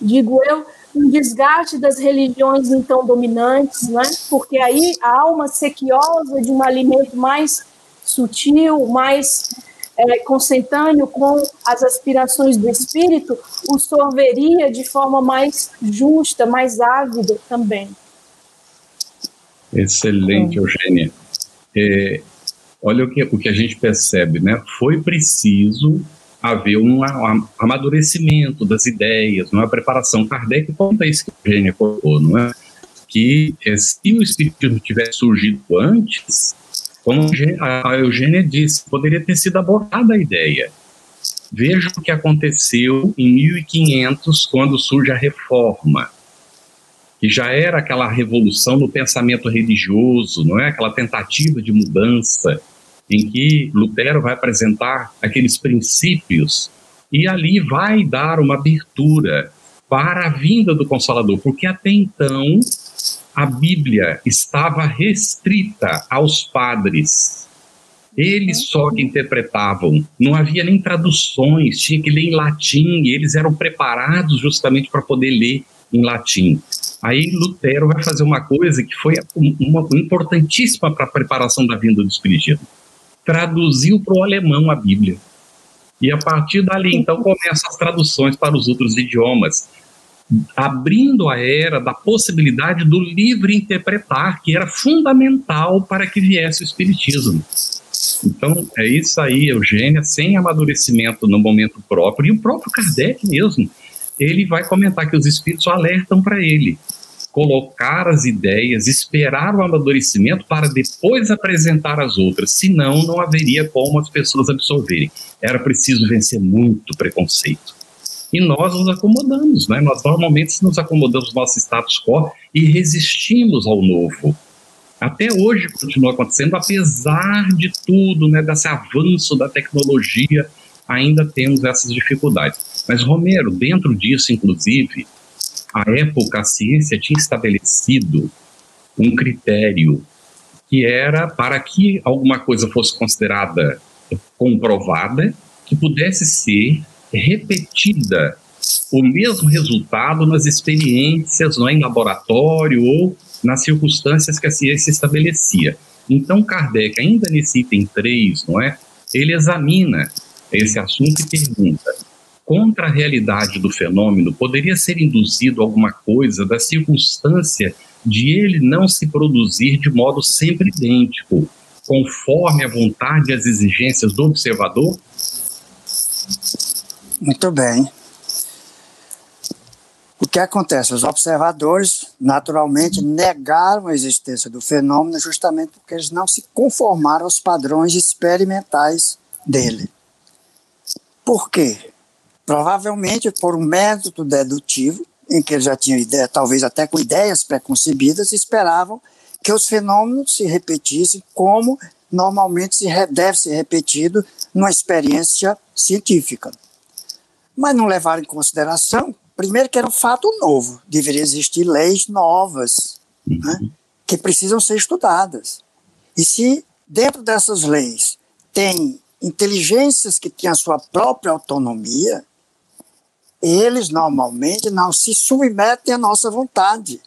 digo eu, um desgaste das religiões então dominantes, né? porque aí a alma sequiosa de um alimento mais sutil, mais é, consentâneo com as aspirações do espírito, o sorveria de forma mais justa, mais ávida também. Excelente, Eugênia. É, olha o que, o que a gente percebe, né? Foi preciso haver um, amadurecimento das ideias, uma preparação. Kardec conta isso que a Eugênia colocou, não é? Que é, se o Espiritismo tivesse surgido antes, como a Eugênia disse, poderia ter sido abordada a ideia. Veja o que aconteceu em 1500, quando surge a Reforma que já era aquela revolução no pensamento religioso, não é? Aquela tentativa de mudança em que Lutero vai apresentar aqueles princípios e ali vai dar uma abertura para a vinda do Consolador, porque até então a Bíblia estava restrita aos padres. Eles só que interpretavam, não havia nem traduções, tinha que ler em latim, e eles eram preparados justamente para poder ler em latim. Aí Lutero vai fazer uma coisa que foi uma, importantíssima para a preparação da vinda do Espiritismo. Traduziu para o alemão a Bíblia. E a partir dali, então, começam as traduções para os outros idiomas, abrindo a era da possibilidade do livre interpretar, que era fundamental para que viesse o Espiritismo. Então, é isso aí, Eugênia, sem amadurecimento no momento próprio, e o próprio Kardec mesmo ele vai comentar que os espíritos alertam para ele colocar as ideias, esperar o amadurecimento para depois apresentar as outras, senão não haveria como as pessoas absorverem. Era preciso vencer muito preconceito. E nós nos acomodamos, né? Nós normalmente nos acomodamos no nosso status quo e resistimos ao novo. Até hoje continua acontecendo, apesar de tudo, né, desse avanço da tecnologia, ainda temos essas dificuldades. Mas, Romero, dentro disso, inclusive, a época a ciência tinha estabelecido um critério que era para que alguma coisa fosse considerada comprovada, que pudesse ser repetida o mesmo resultado nas experiências não é, em laboratório ou nas circunstâncias que a ciência estabelecia. Então, Kardec, ainda nesse item 3, não é, ele examina esse assunto e pergunta: contra a realidade do fenômeno, poderia ser induzido alguma coisa da circunstância de ele não se produzir de modo sempre idêntico, conforme a vontade e as exigências do observador? Muito bem. O que acontece? Os observadores, naturalmente, negaram a existência do fenômeno justamente porque eles não se conformaram aos padrões experimentais dele. Por quê? Provavelmente por um método dedutivo, em que eles já tinham ideia, talvez até com ideias preconcebidas, esperavam que os fenômenos se repetissem como normalmente se deve ser repetido numa experiência científica. Mas não levaram em consideração, primeiro, que era um fato novo, deveria existir leis novas né, que precisam ser estudadas. E se dentro dessas leis tem inteligências que têm a sua própria autonomia, eles normalmente não se submetem à nossa vontade.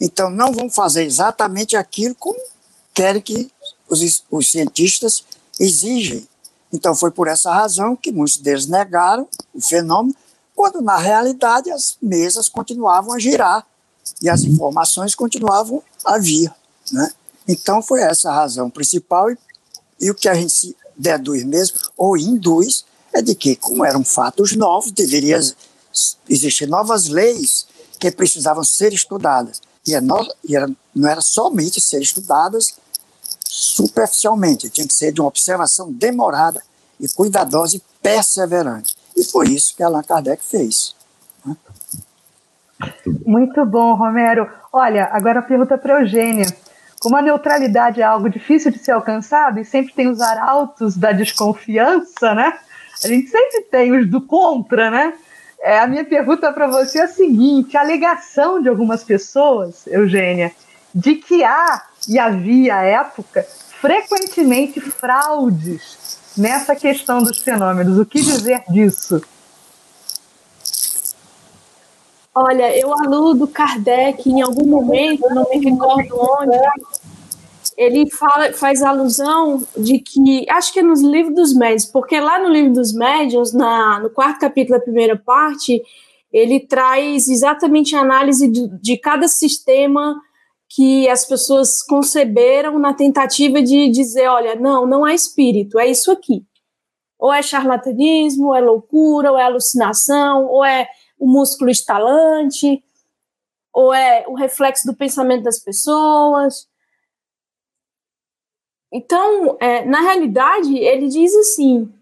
Então, não vão fazer exatamente aquilo como querem que os, os cientistas exigem. Então, foi por essa razão que muitos deles negaram o fenômeno, quando na realidade as mesas continuavam a girar e as informações continuavam a vir. Né? Então, foi essa a razão principal, e, e o que a gente se deduz mesmo, ou induz, é de que, como eram fatos novos, deveria existir novas leis que precisavam ser estudadas. E, é no, e era, não era somente ser estudadas superficialmente, tinha que ser de uma observação demorada e cuidadosa e perseverante. E foi isso que Allan Kardec fez. Muito bom, Romero. Olha, agora a pergunta para Eugênia. Como a neutralidade é algo difícil de ser alcançado e sempre tem os arautos da desconfiança, né? A gente sempre tem os do contra, né? É, a minha pergunta para você é a seguinte: a alegação de algumas pessoas, Eugênia, de que há e havia à época frequentemente fraudes nessa questão dos fenômenos. O que dizer disso? Olha, eu aludo Kardec em algum momento, não me recordo onde, ele fala, faz alusão de que, acho que é nos livros dos médios, porque lá no livro dos médios, na, no quarto capítulo da primeira parte, ele traz exatamente a análise de, de cada sistema que as pessoas conceberam na tentativa de dizer, olha, não, não é espírito, é isso aqui. Ou é charlatanismo, ou é loucura, ou é alucinação, ou é o músculo estalante, ou é o reflexo do pensamento das pessoas. Então, é, na realidade, ele diz assim,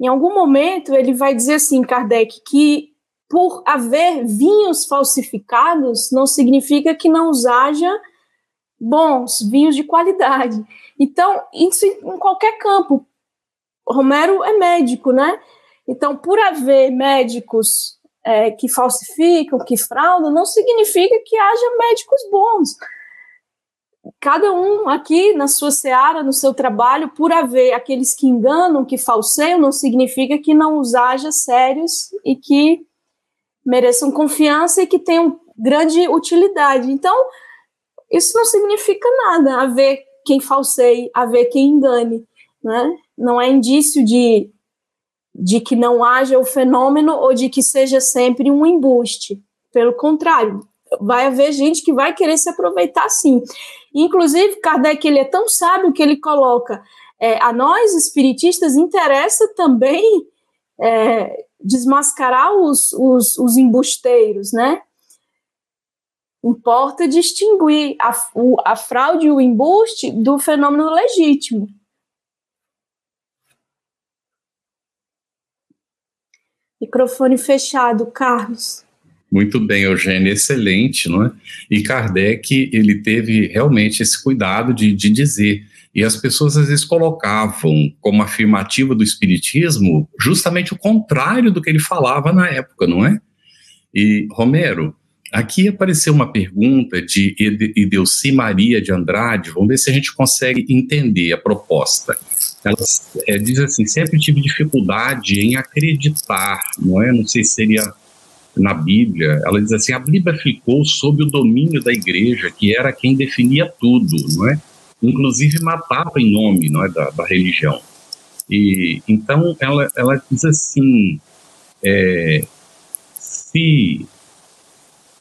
em algum momento ele vai dizer assim, Kardec, que por haver vinhos falsificados não significa que não haja bons vinhos de qualidade. Então, isso em qualquer campo. Romero é médico, né? Então, por haver médicos é, que falsificam, que fraudam, não significa que haja médicos bons. Cada um aqui na sua seara, no seu trabalho, por haver aqueles que enganam, que falseiam, não significa que não os haja sérios e que mereçam confiança e que tenham grande utilidade. Então, isso não significa nada, haver quem falseie, haver quem engane, né? Não é indício de, de que não haja o fenômeno ou de que seja sempre um embuste. Pelo contrário, vai haver gente que vai querer se aproveitar sim. Inclusive, Kardec ele é tão sábio que ele coloca é, a nós espiritistas interessa também é, desmascarar os, os, os embusteiros, né? Importa distinguir a, o, a fraude e o embuste do fenômeno legítimo. Microfone fechado, Carlos. Muito bem, Eugênio, excelente, não é? E Kardec, ele teve realmente esse cuidado de, de dizer e as pessoas às vezes colocavam como afirmativa do Espiritismo justamente o contrário do que ele falava na época, não é? E, Romero, aqui apareceu uma pergunta de Ideuci Maria de Andrade, vamos ver se a gente consegue entender a proposta. Ela é, diz assim: sempre tive dificuldade em acreditar, não é? Não sei se seria na Bíblia. Ela diz assim: a Bíblia ficou sob o domínio da igreja, que era quem definia tudo, não é? Inclusive matava em nome não é, da, da religião. E então ela, ela diz assim: é, se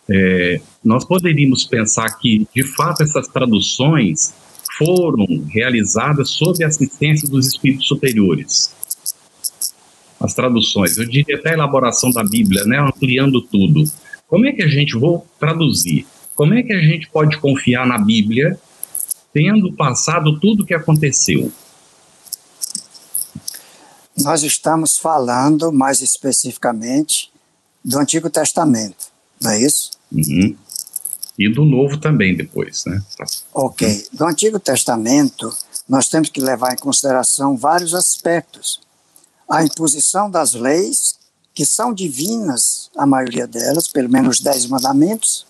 é, nós poderíamos pensar que de fato essas traduções foram realizadas sob a assistência dos espíritos superiores. As traduções, eu diria até a elaboração da Bíblia, né, ampliando tudo. Como é que a gente, vou traduzir, como é que a gente pode confiar na Bíblia tendo passado tudo o que aconteceu? Nós estamos falando mais especificamente do Antigo Testamento, não é isso? Uhum. E do Novo também depois, né? Ok. Do Antigo Testamento, nós temos que levar em consideração vários aspectos. A imposição das leis, que são divinas, a maioria delas, pelo menos dez mandamentos,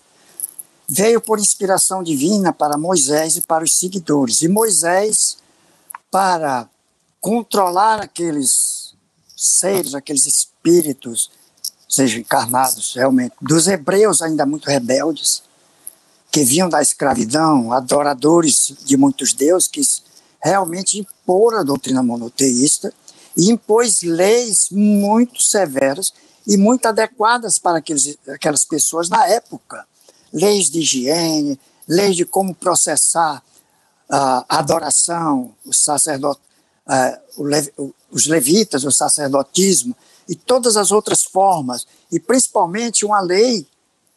veio por inspiração divina para Moisés e para os seguidores. E Moisés, para controlar aqueles seres, aqueles espíritos, sejam encarnados realmente, dos hebreus ainda muito rebeldes, que vinham da escravidão, adoradores de muitos deuses, que realmente impor a doutrina monoteísta e impôs leis muito severas e muito adequadas para aqueles, aquelas pessoas na época. Leis de higiene, leis de como processar a adoração, o sacerdote, uh, os levitas, o sacerdotismo e todas as outras formas, e principalmente uma lei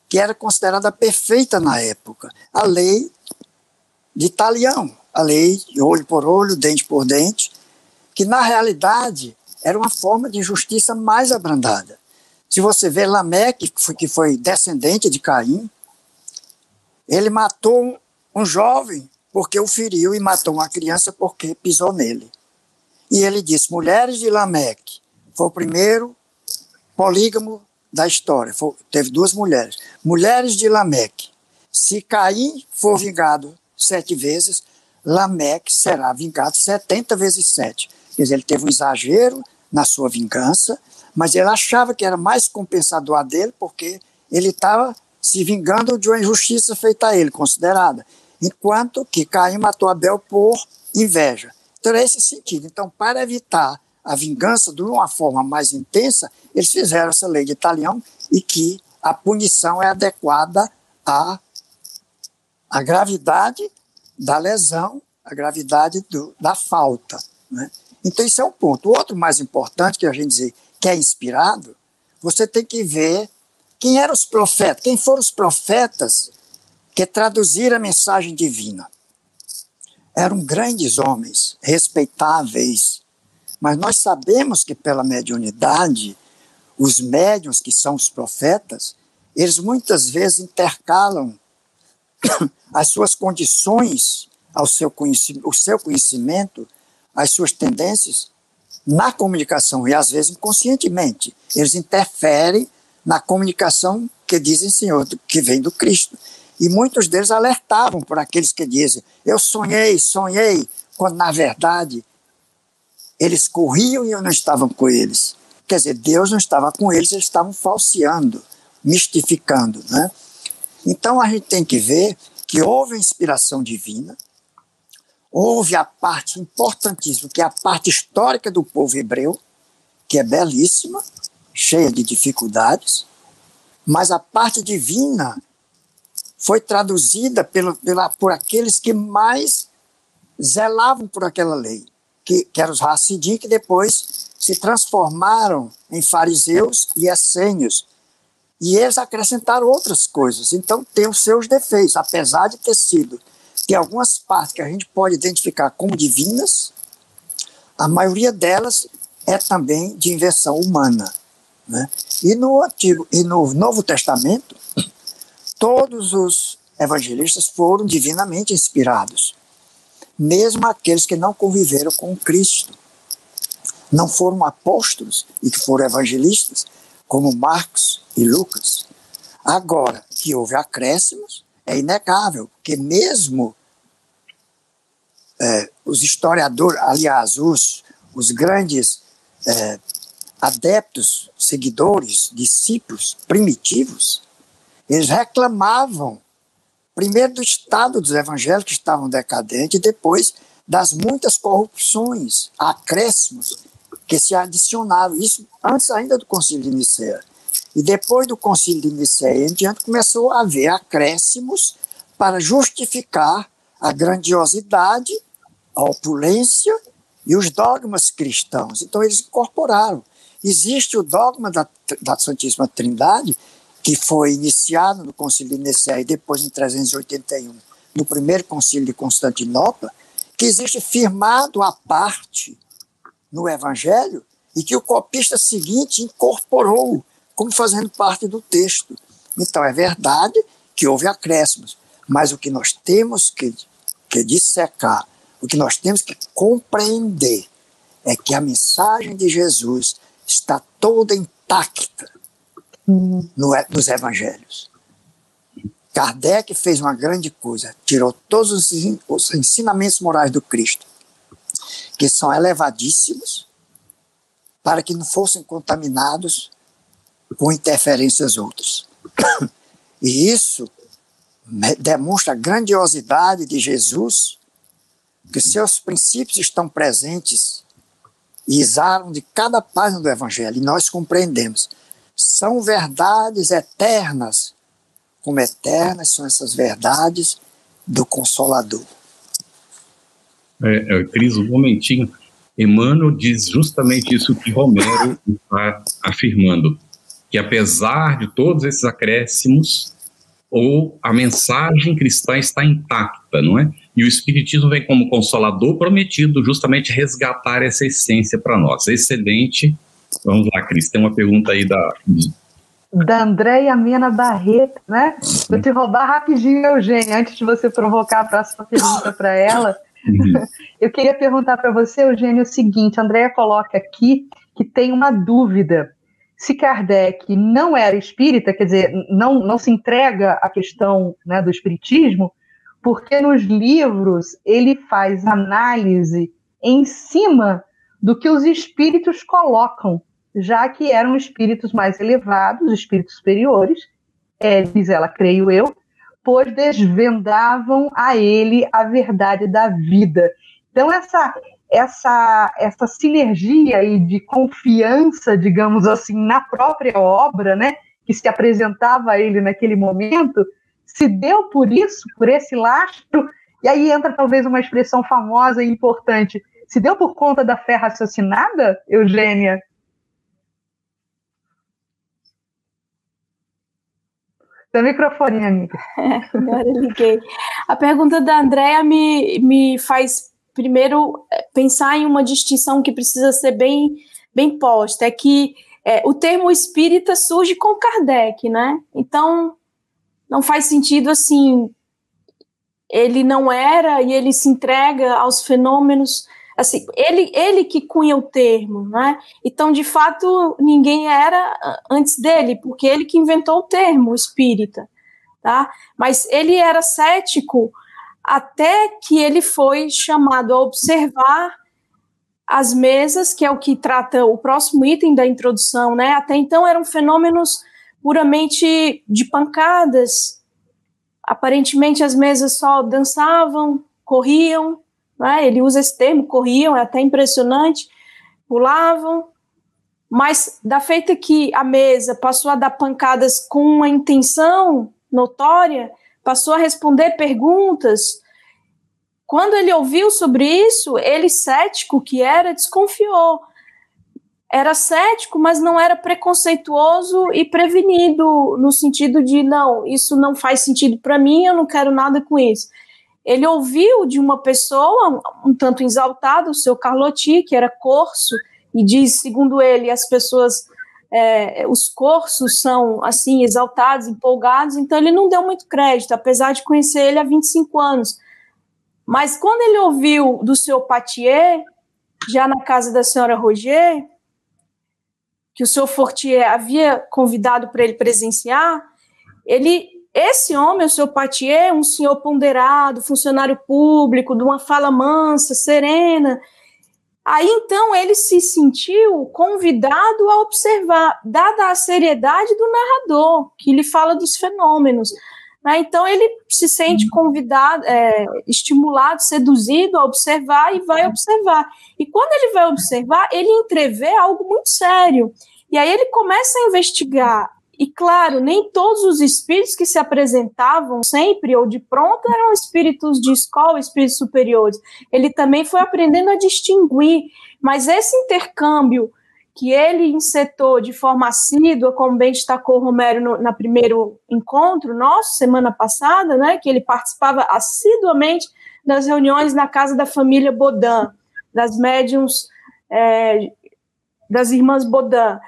que era considerada perfeita na época, a lei de Talião, a lei de olho por olho, dente por dente, que na realidade era uma forma de justiça mais abrandada. Se você vê Lameque, que foi descendente de Caim, ele matou um jovem porque o feriu e matou uma criança porque pisou nele. E ele disse: mulheres de Lameque, foi o primeiro polígamo da história. Foi, teve duas mulheres. Mulheres de Lameque. Se Caim for vingado sete vezes, Lameque será vingado setenta vezes sete. Quer dizer, ele teve um exagero na sua vingança, mas ele achava que era mais compensador a dele, porque ele estava se vingando de uma injustiça feita a ele, considerada. Enquanto que Caim matou Abel por inveja. Então, é esse sentido. Então, para evitar a vingança de uma forma mais intensa, eles fizeram essa lei de Italião e que a punição é adequada à, à gravidade da lesão, à gravidade do, da falta. Né? Então, isso é um ponto. O outro mais importante que a gente dizer que é inspirado, você tem que ver quem eram os profetas, quem foram os profetas que traduziram a mensagem divina? Eram grandes homens, respeitáveis, mas nós sabemos que pela mediunidade, os médiuns que são os profetas, eles muitas vezes intercalam (coughs) as suas condições ao seu conhecimento, o seu conhecimento, as suas tendências na comunicação e às vezes inconscientemente. Eles interferem na comunicação que dizem Senhor, que vem do Cristo. E muitos deles alertavam por aqueles que dizem: Eu sonhei, sonhei, quando na verdade eles corriam e eu não estava com eles. Quer dizer, Deus não estava com eles, eles estavam falseando, mistificando. Né? Então a gente tem que ver que houve a inspiração divina, houve a parte importantíssima, que é a parte histórica do povo hebreu, que é belíssima, cheia de dificuldades, mas a parte divina foi traduzida pelo, pela, por aqueles que mais zelavam por aquela lei, que, que eram os Hassidim, que depois se transformaram em fariseus e essênios. E eles acrescentaram outras coisas. Então, tem os seus defeitos, apesar de ter sido tem algumas partes que a gente pode identificar como divinas, a maioria delas é também de inversão humana. Né? E no Antigo e no Novo Testamento, todos os evangelistas foram divinamente inspirados, mesmo aqueles que não conviveram com Cristo. Não foram apóstolos e que foram evangelistas, como Marcos e Lucas. Agora que houve acréscimos, é inegável, que mesmo é, os historiadores, aliás, os, os grandes é, adeptos, seguidores, discípulos primitivos, eles reclamavam, primeiro do estado dos evangelhos que estavam decadentes, e depois das muitas corrupções, acréscimos que se adicionaram. Isso antes ainda do Concílio de Nicéia. E depois do Concílio de Nicéia em diante começou a haver acréscimos para justificar a grandiosidade, a opulência e os dogmas cristãos. Então, eles incorporaram. Existe o dogma da, da Santíssima Trindade, que foi iniciado no Concílio de Nicéia e depois em 381, no primeiro Concílio de Constantinopla, que existe firmado à parte no Evangelho e que o copista seguinte incorporou como fazendo parte do texto. Então, é verdade que houve acréscimos, mas o que nós temos que, que dissecar, o que nós temos que compreender é que a mensagem de Jesus está toda intacta no, nos evangelhos. Kardec fez uma grande coisa, tirou todos os, os ensinamentos morais do Cristo, que são elevadíssimos, para que não fossem contaminados com interferências outras. E isso demonstra a grandiosidade de Jesus, que seus princípios estão presentes e exalam de cada página do Evangelho, e nós compreendemos. São verdades eternas, como eternas são essas verdades do Consolador. É, é, Cris, um momentinho. Emmanuel diz justamente isso que Romero está afirmando, que apesar de todos esses acréscimos, ou a mensagem cristã está intacta, não é? E o Espiritismo vem como consolador prometido justamente resgatar essa essência para nós. Excelente. Vamos lá, Cris, tem uma pergunta aí da. Da Andréia Mena Barreto, né? Vou te roubar rapidinho, Eugênia, antes de você provocar a próxima pergunta para ela. Uhum. (laughs) Eu queria perguntar para você, Eugênio, o seguinte: a Andréia coloca aqui que tem uma dúvida. Se Kardec não era espírita, quer dizer, não, não se entrega à questão né, do espiritismo, porque nos livros ele faz análise em cima do que os espíritos colocam, já que eram espíritos mais elevados, espíritos superiores, é, diz ela, creio eu, pois desvendavam a ele a verdade da vida. Então, essa, essa, essa sinergia aí de confiança, digamos assim, na própria obra, né, que se apresentava a ele naquele momento, se deu por isso, por esse lastro, e aí entra talvez uma expressão famosa e importante, se deu por conta da fé raciocinada, Eugênia? Seu microfone, amiga. É, (laughs) agora liguei. A pergunta da Andrea me, me faz primeiro é, pensar em uma distinção que precisa ser bem, bem posta, é que é, o termo espírita surge com Kardec, né? Então, não faz sentido assim, ele não era e ele se entrega aos fenômenos, assim, ele, ele que cunha o termo, né? Então, de fato, ninguém era antes dele, porque ele que inventou o termo espírita, tá? Mas ele era cético até que ele foi chamado a observar as mesas, que é o que trata o próximo item da introdução, né? Até então eram fenômenos puramente de pancadas. Aparentemente as mesas só dançavam, corriam, né? ele usa esse termo, corriam, é até impressionante, pulavam, mas da feita que a mesa passou a dar pancadas com uma intenção notória, passou a responder perguntas. Quando ele ouviu sobre isso, ele, cético que era, desconfiou era cético, mas não era preconceituoso e prevenido no sentido de não, isso não faz sentido para mim, eu não quero nada com isso. Ele ouviu de uma pessoa um tanto exaltada, o seu Carlotti, que era corso, e diz, segundo ele, as pessoas, é, os corsos são assim exaltados, empolgados, então ele não deu muito crédito, apesar de conhecer ele há 25 anos. Mas quando ele ouviu do seu Patier, já na casa da senhora Roger, que o senhor Fortier havia convidado para ele presenciar, ele, esse homem, o senhor Patier, um senhor ponderado, funcionário público, de uma fala mansa, serena. Aí então ele se sentiu convidado a observar, dada a seriedade do narrador, que lhe fala dos fenômenos. Né? Então ele se sente convidado, é, estimulado, seduzido a observar e vai observar. E quando ele vai observar, ele entrevê algo muito sério. E aí ele começa a investigar e claro, nem todos os espíritos que se apresentavam sempre ou de pronto eram espíritos de escola, espíritos superiores. Ele também foi aprendendo a distinguir, mas esse intercâmbio que ele insetou de forma assídua, como bem destacou o Romero no na primeiro encontro nosso, semana passada, né, que ele participava assiduamente das reuniões na casa da família Bodin, das médiums é, das irmãs Bodin.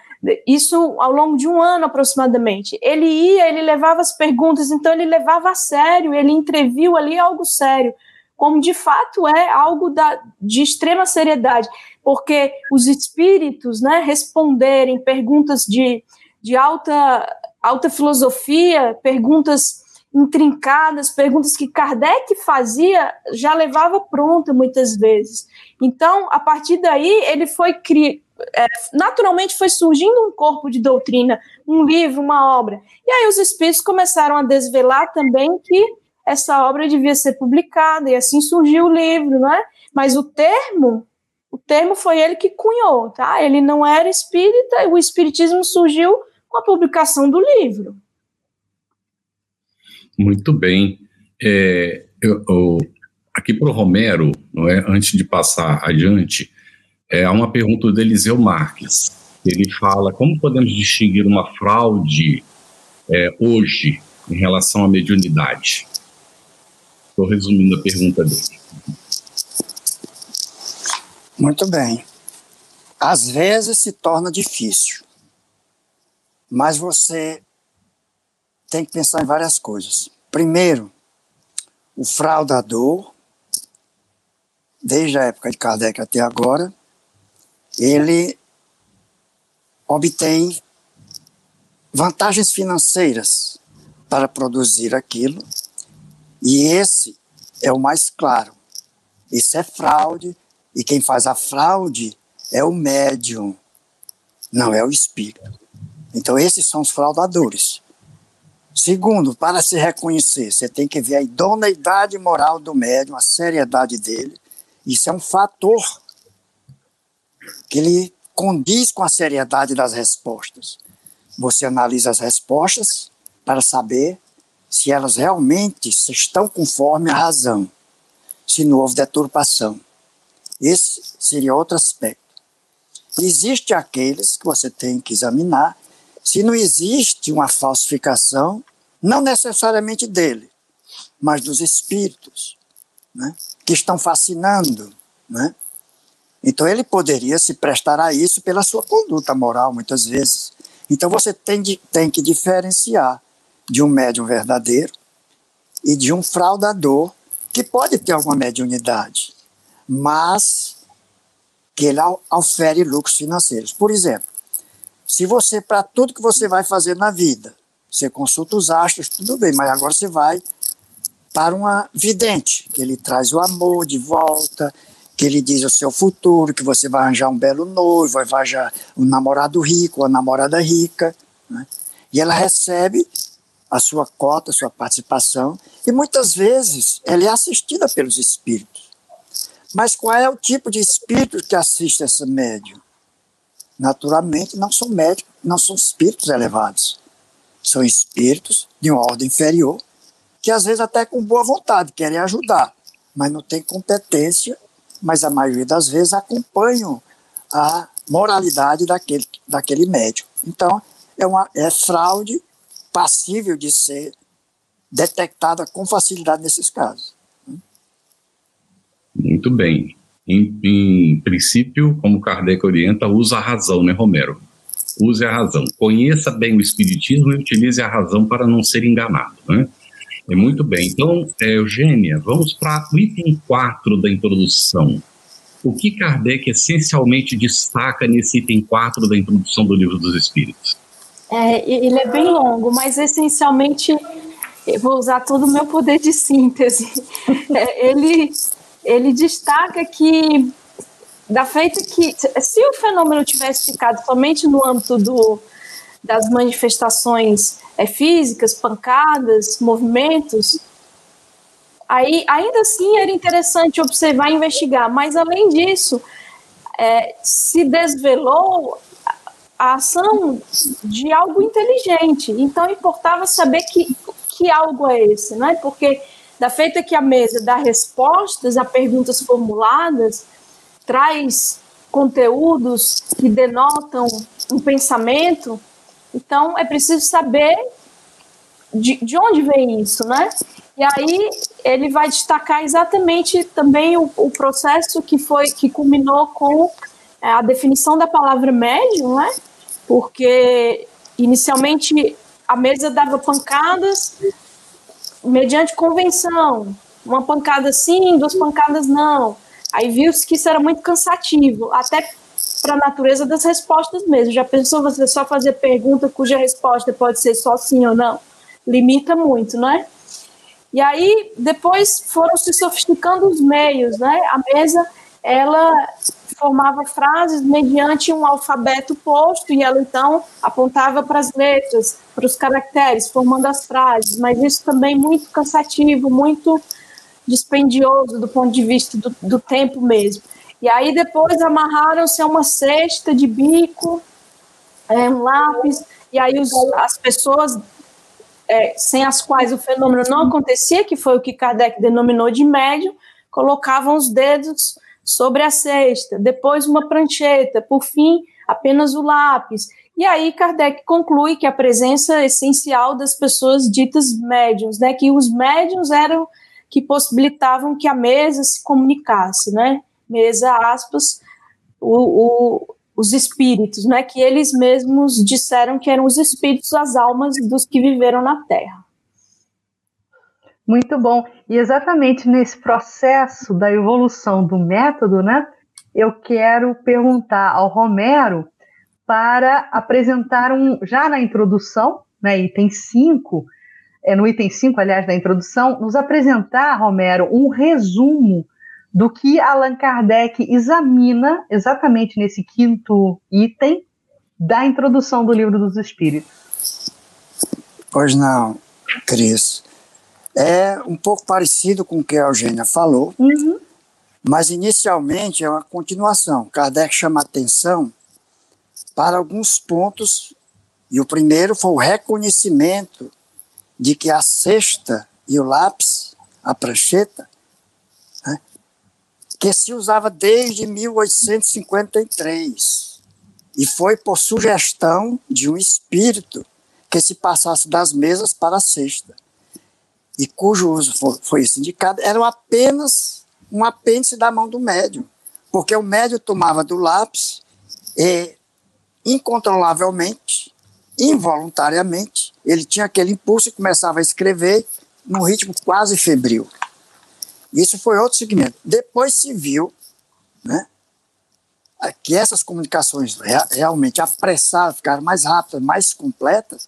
Isso ao longo de um ano aproximadamente. Ele ia, ele levava as perguntas, então ele levava a sério, ele entreviu ali algo sério, como de fato é algo da, de extrema seriedade, porque os espíritos né, responderem perguntas de, de alta, alta filosofia, perguntas intrincadas, perguntas que Kardec fazia, já levava pronta muitas vezes. Então, a partir daí, ele foi cri é, naturalmente foi surgindo um corpo de doutrina, um livro, uma obra. E aí os espíritos começaram a desvelar também que essa obra devia ser publicada, e assim surgiu o livro, não é? Mas o termo, o termo foi ele que cunhou, tá? Ele não era espírita, e o espiritismo surgiu com a publicação do livro. Muito bem. É, eu, eu, aqui para o Romero, não é, antes de passar adiante, é, uma pergunta do Eliseu Marques. Ele fala como podemos distinguir uma fraude é, hoje em relação à mediunidade. Estou resumindo a pergunta dele. Muito bem. Às vezes se torna difícil, mas você tem que pensar em várias coisas. Primeiro, o fraudador, desde a época de Kardec até agora, ele obtém vantagens financeiras para produzir aquilo, e esse é o mais claro. Isso é fraude, e quem faz a fraude é o médium, não é o espírito. Então, esses são os fraudadores. Segundo, para se reconhecer, você tem que ver a idoneidade moral do médium, a seriedade dele. Isso é um fator que ele condiz com a seriedade das respostas. Você analisa as respostas para saber se elas realmente estão conforme a razão, se não houve deturpação. Esse seria outro aspecto. Existem aqueles que você tem que examinar se não existe uma falsificação, não necessariamente dele, mas dos espíritos, né, que estão fascinando. Né? Então ele poderia se prestar a isso pela sua conduta moral, muitas vezes. Então você tem, de, tem que diferenciar de um médium verdadeiro e de um fraudador que pode ter alguma mediunidade, mas que ele ofere lucros financeiros. Por exemplo, se você, para tudo que você vai fazer na vida, você consulta os astros, tudo bem, mas agora você vai para uma vidente, que ele traz o amor de volta, que ele diz o seu futuro, que você vai arranjar um belo noivo, vai arranjar um namorado rico, uma namorada rica, né? e ela recebe a sua cota, a sua participação, e muitas vezes ela é assistida pelos espíritos. Mas qual é o tipo de espírito que assiste essa médium? naturalmente não são médicos, não são espíritos elevados. São espíritos de uma ordem inferior, que às vezes até com boa vontade querem ajudar, mas não têm competência, mas a maioria das vezes acompanham a moralidade daquele, daquele médico. Então, é, uma, é fraude passível de ser detectada com facilidade nesses casos. Muito bem em, em princípio, como Kardec orienta, usa a razão, né, Romero? Use a razão. Conheça bem o Espiritismo e utilize a razão para não ser enganado, né? É muito bem. Então, é, Eugênia, vamos para o item 4 da introdução. O que Kardec essencialmente destaca nesse item 4 da introdução do Livro dos Espíritos? É, ele é bem longo, mas essencialmente eu vou usar todo o meu poder de síntese. (laughs) É, ele ele destaca que da feita que se o fenômeno tivesse ficado somente no âmbito do, das manifestações é, físicas, pancadas, movimentos, aí ainda assim era interessante observar e investigar. Mas além disso, é, se desvelou a ação de algo inteligente. Então importava saber que, que algo é esse, né? Porque da feita que a mesa dá respostas a perguntas formuladas, traz conteúdos que denotam um pensamento, então é preciso saber de, de onde vem isso, né? E aí ele vai destacar exatamente também o, o processo que foi que culminou com é, a definição da palavra médium, né? Porque inicialmente a mesa dava pancadas mediante convenção, uma pancada sim, duas pancadas não. Aí viu-se que isso era muito cansativo, até para a natureza das respostas mesmo. Já pensou você só fazer pergunta cuja resposta pode ser só sim ou não? Limita muito, não é? E aí depois foram se sofisticando os meios, né? A mesa ela formava frases mediante um alfabeto posto e ela então apontava para as letras, para os caracteres, formando as frases, mas isso também muito cansativo, muito dispendioso do ponto de vista do, do tempo mesmo. E aí depois amarraram-se a uma cesta de bico, é, um lápis, e aí os, as pessoas é, sem as quais o fenômeno não acontecia, que foi o que Kardec denominou de médium, colocavam os dedos sobre a cesta, depois uma prancheta, por fim, apenas o lápis. E aí Kardec conclui que a presença essencial das pessoas ditas médiums, né, que os médiums eram que possibilitavam que a mesa se comunicasse, né? Mesa aspas, o, o, os espíritos, né? Que eles mesmos disseram que eram os espíritos, as almas dos que viveram na Terra. Muito bom. E exatamente nesse processo da evolução do método, né? Eu quero perguntar ao Romero para apresentar um, já na introdução, né, item 5, é, no item 5, aliás, da introdução, nos apresentar, Romero, um resumo do que Allan Kardec examina exatamente nesse quinto item da introdução do Livro dos Espíritos. Pois não, Cris. É um pouco parecido com o que a Eugênia falou, uhum. mas inicialmente é uma continuação. Kardec chama atenção para alguns pontos, e o primeiro foi o reconhecimento de que a cesta e o lápis, a prancheta, né, que se usava desde 1853 e foi por sugestão de um espírito que se passasse das mesas para a cesta e cujo uso foi, indicado, eram apenas um apêndice da mão do médium, porque o médium tomava do lápis e incontrolavelmente, involuntariamente, ele tinha aquele impulso e começava a escrever num ritmo quase febril. Isso foi outro segmento. Depois se viu né, que essas comunicações realmente apressaram, ficaram mais rápidas, mais completas.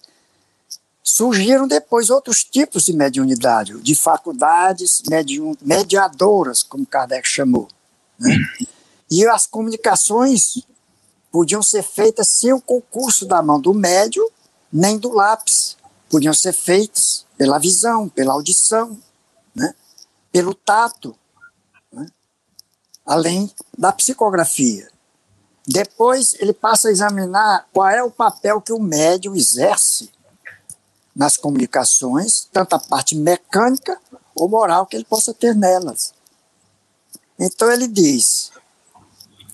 Surgiram depois outros tipos de mediunidade, de faculdades medium, mediadoras, como Kardec chamou. Né? E as comunicações podiam ser feitas sem o concurso da mão do médium nem do lápis. Podiam ser feitas pela visão, pela audição, né? pelo tato, né? além da psicografia. Depois ele passa a examinar qual é o papel que o médium exerce nas comunicações, tanto a parte mecânica ou moral que ele possa ter nelas. Então ele diz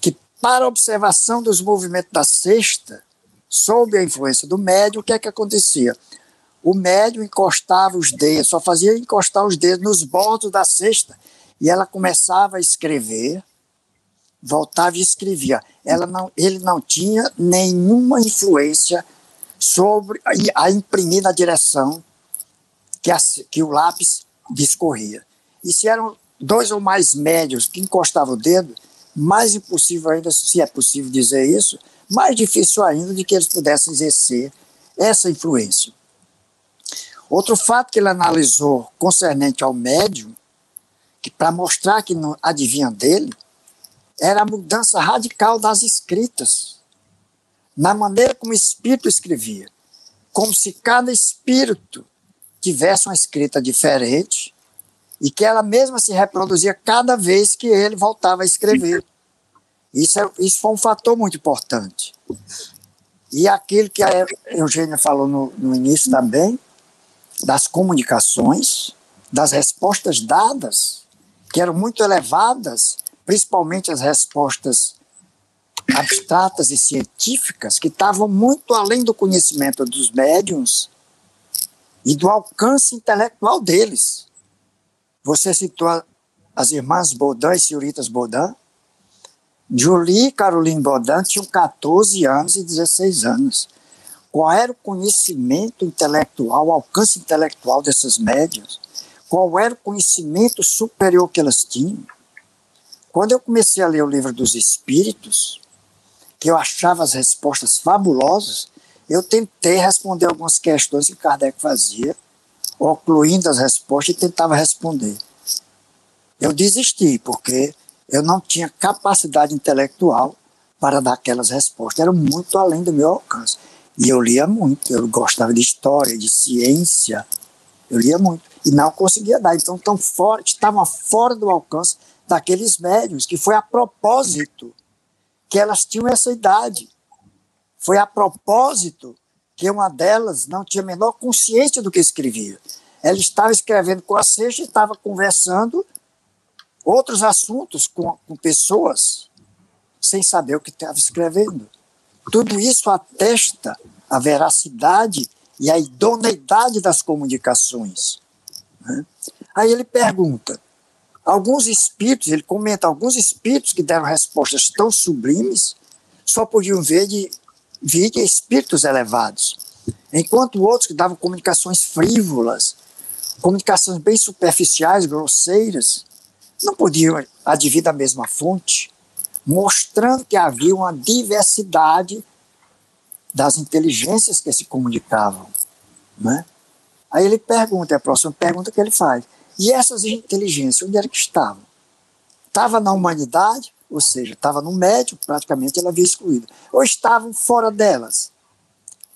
que para a observação dos movimentos da cesta, sob a influência do médium, o que é que acontecia? O médium encostava os dedos, só fazia encostar os dedos nos bordos da cesta e ela começava a escrever, voltava e escrevia. Ela não, ele não tinha nenhuma influência sobre a, imprimir na direção que, a, que o lápis discorria. E se eram dois ou mais médios que encostavam o dedo, mais impossível ainda, se é possível dizer isso, mais difícil ainda de que eles pudessem exercer essa influência. Outro fato que ele analisou concernente ao médium, que para mostrar que não adivinha dele, era a mudança radical das escritas, na maneira como o espírito escrevia, como se cada espírito tivesse uma escrita diferente e que ela mesma se reproduzia cada vez que ele voltava a escrever. Isso, é, isso foi um fator muito importante. E aquilo que a Eugênia falou no, no início também, das comunicações, das respostas dadas, que eram muito elevadas, principalmente as respostas abstratas e científicas, que estavam muito além do conhecimento dos médiums e do alcance intelectual deles. Você citou as irmãs Baudin e senhoritas Baudin. Julie e Caroline Baudin tinham 14 anos e 16 anos. Qual era o conhecimento intelectual, o alcance intelectual dessas médias? Qual era o conhecimento superior que elas tinham? Quando eu comecei a ler o livro dos Espíritos, que eu achava as respostas fabulosas, eu tentei responder algumas questões que Kardec fazia, ocluindo as respostas e tentava responder. Eu desisti, porque eu não tinha capacidade intelectual para dar aquelas respostas, era muito além do meu alcance. E eu lia muito, eu gostava de história, de ciência, eu lia muito. E não conseguia dar. Então, tão fora, estavam fora do alcance daqueles médios, que foi a propósito que elas tinham essa idade. Foi a propósito que uma delas não tinha a menor consciência do que escrevia. Ela estava escrevendo com a sexta e estava conversando outros assuntos com, com pessoas sem saber o que estava escrevendo. Tudo isso atesta a veracidade e a idoneidade das comunicações. Né? Aí ele pergunta: alguns espíritos, ele comenta, alguns espíritos que deram respostas tão sublimes só podiam ver de, vir de espíritos elevados, enquanto outros que davam comunicações frívolas, comunicações bem superficiais, grosseiras, não podiam advir da mesma fonte mostrando que havia uma diversidade das inteligências que se comunicavam. Né? Aí ele pergunta, é a próxima pergunta que ele faz. E essas inteligências, onde era que estavam? Estava na humanidade, ou seja, estava no médio, praticamente ela havia excluído, ou estavam fora delas.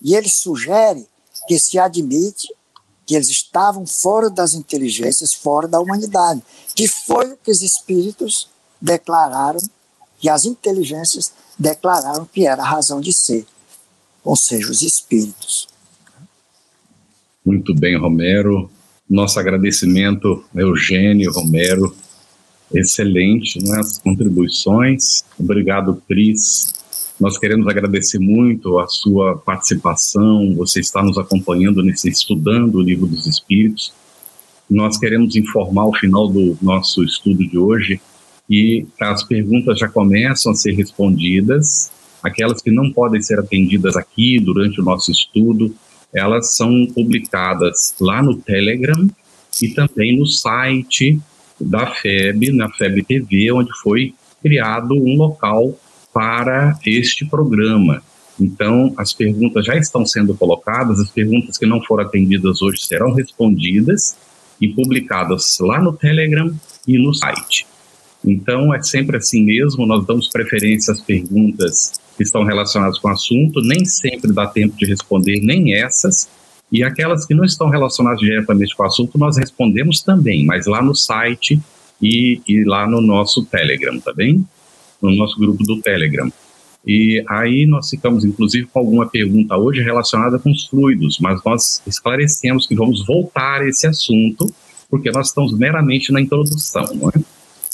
E ele sugere que se admite que eles estavam fora das inteligências, fora da humanidade, que foi o que os espíritos declararam e as inteligências declararam que era a razão de ser, ou seja, os espíritos. Muito bem, Romero. Nosso agradecimento, Eugênio Romero. Excelente né, as contribuições. Obrigado, Cris. Nós queremos agradecer muito a sua participação. Você está nos acompanhando nesse Estudando o Livro dos Espíritos. Nós queremos informar ao final do nosso estudo de hoje e as perguntas já começam a ser respondidas. Aquelas que não podem ser atendidas aqui durante o nosso estudo, elas são publicadas lá no Telegram e também no site da FEB, na FEB TV, onde foi criado um local para este programa. Então, as perguntas já estão sendo colocadas, as perguntas que não foram atendidas hoje serão respondidas e publicadas lá no Telegram e no site. Então, é sempre assim mesmo, nós damos preferência às perguntas que estão relacionadas com o assunto, nem sempre dá tempo de responder nem essas, e aquelas que não estão relacionadas diretamente com o assunto, nós respondemos também, mas lá no site e, e lá no nosso Telegram, tá bem? No nosso grupo do Telegram. E aí nós ficamos, inclusive, com alguma pergunta hoje relacionada com os fluidos, mas nós esclarecemos que vamos voltar a esse assunto, porque nós estamos meramente na introdução, não é?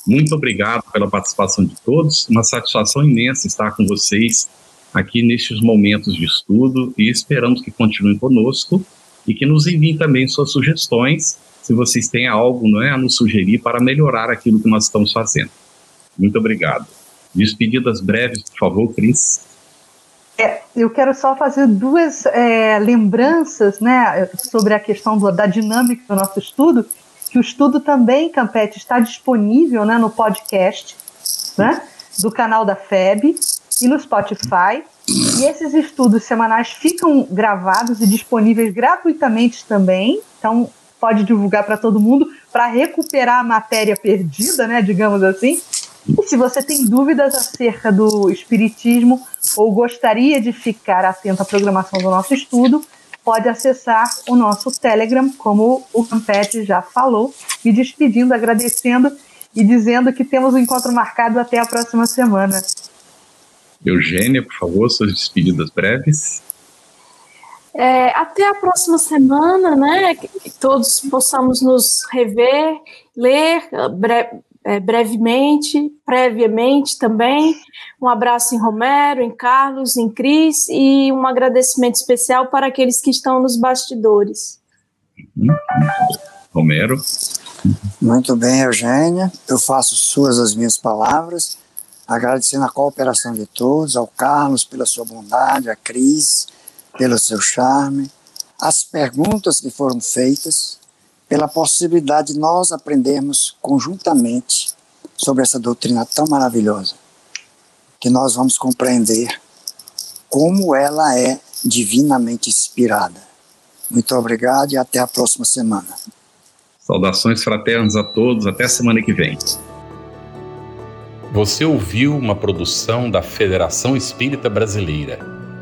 Muito obrigado pela participação de todos. Uma satisfação imensa estar com vocês aqui nestes momentos de estudo e esperamos que continuem conosco e que nos enviem também suas sugestões, se vocês têm algo não é, a nos sugerir para melhorar aquilo que nós estamos fazendo. Muito obrigado. Despedidas breves, por favor, Cris. É, eu quero só fazer duas é, lembranças né, sobre a questão da dinâmica do nosso estudo que o estudo também, Campete, está disponível né, no podcast né, do canal da FEB e no Spotify. E esses estudos semanais ficam gravados e disponíveis gratuitamente também. Então, pode divulgar para todo mundo para recuperar a matéria perdida, né, digamos assim. E se você tem dúvidas acerca do espiritismo ou gostaria de ficar atento à programação do nosso estudo, pode acessar o nosso Telegram, como o Campete já falou, me despedindo, agradecendo e dizendo que temos um encontro marcado até a próxima semana. Eugênia, por favor, suas despedidas breves. É, até a próxima semana, né? Que todos possamos nos rever, ler bre é, brevemente, previamente também. Um abraço em Romero, em Carlos, em Cris e um agradecimento especial para aqueles que estão nos bastidores. Romero. Muito bem, Eugênia. Eu faço suas as minhas palavras, agradecendo a cooperação de todos, ao Carlos pela sua bondade, a Cris pelo seu charme, as perguntas que foram feitas, pela possibilidade de nós aprendermos conjuntamente sobre essa doutrina tão maravilhosa, que nós vamos compreender como ela é divinamente inspirada. Muito obrigado e até a próxima semana. Saudações fraternas a todos, até semana que vem. Você ouviu uma produção da Federação Espírita Brasileira.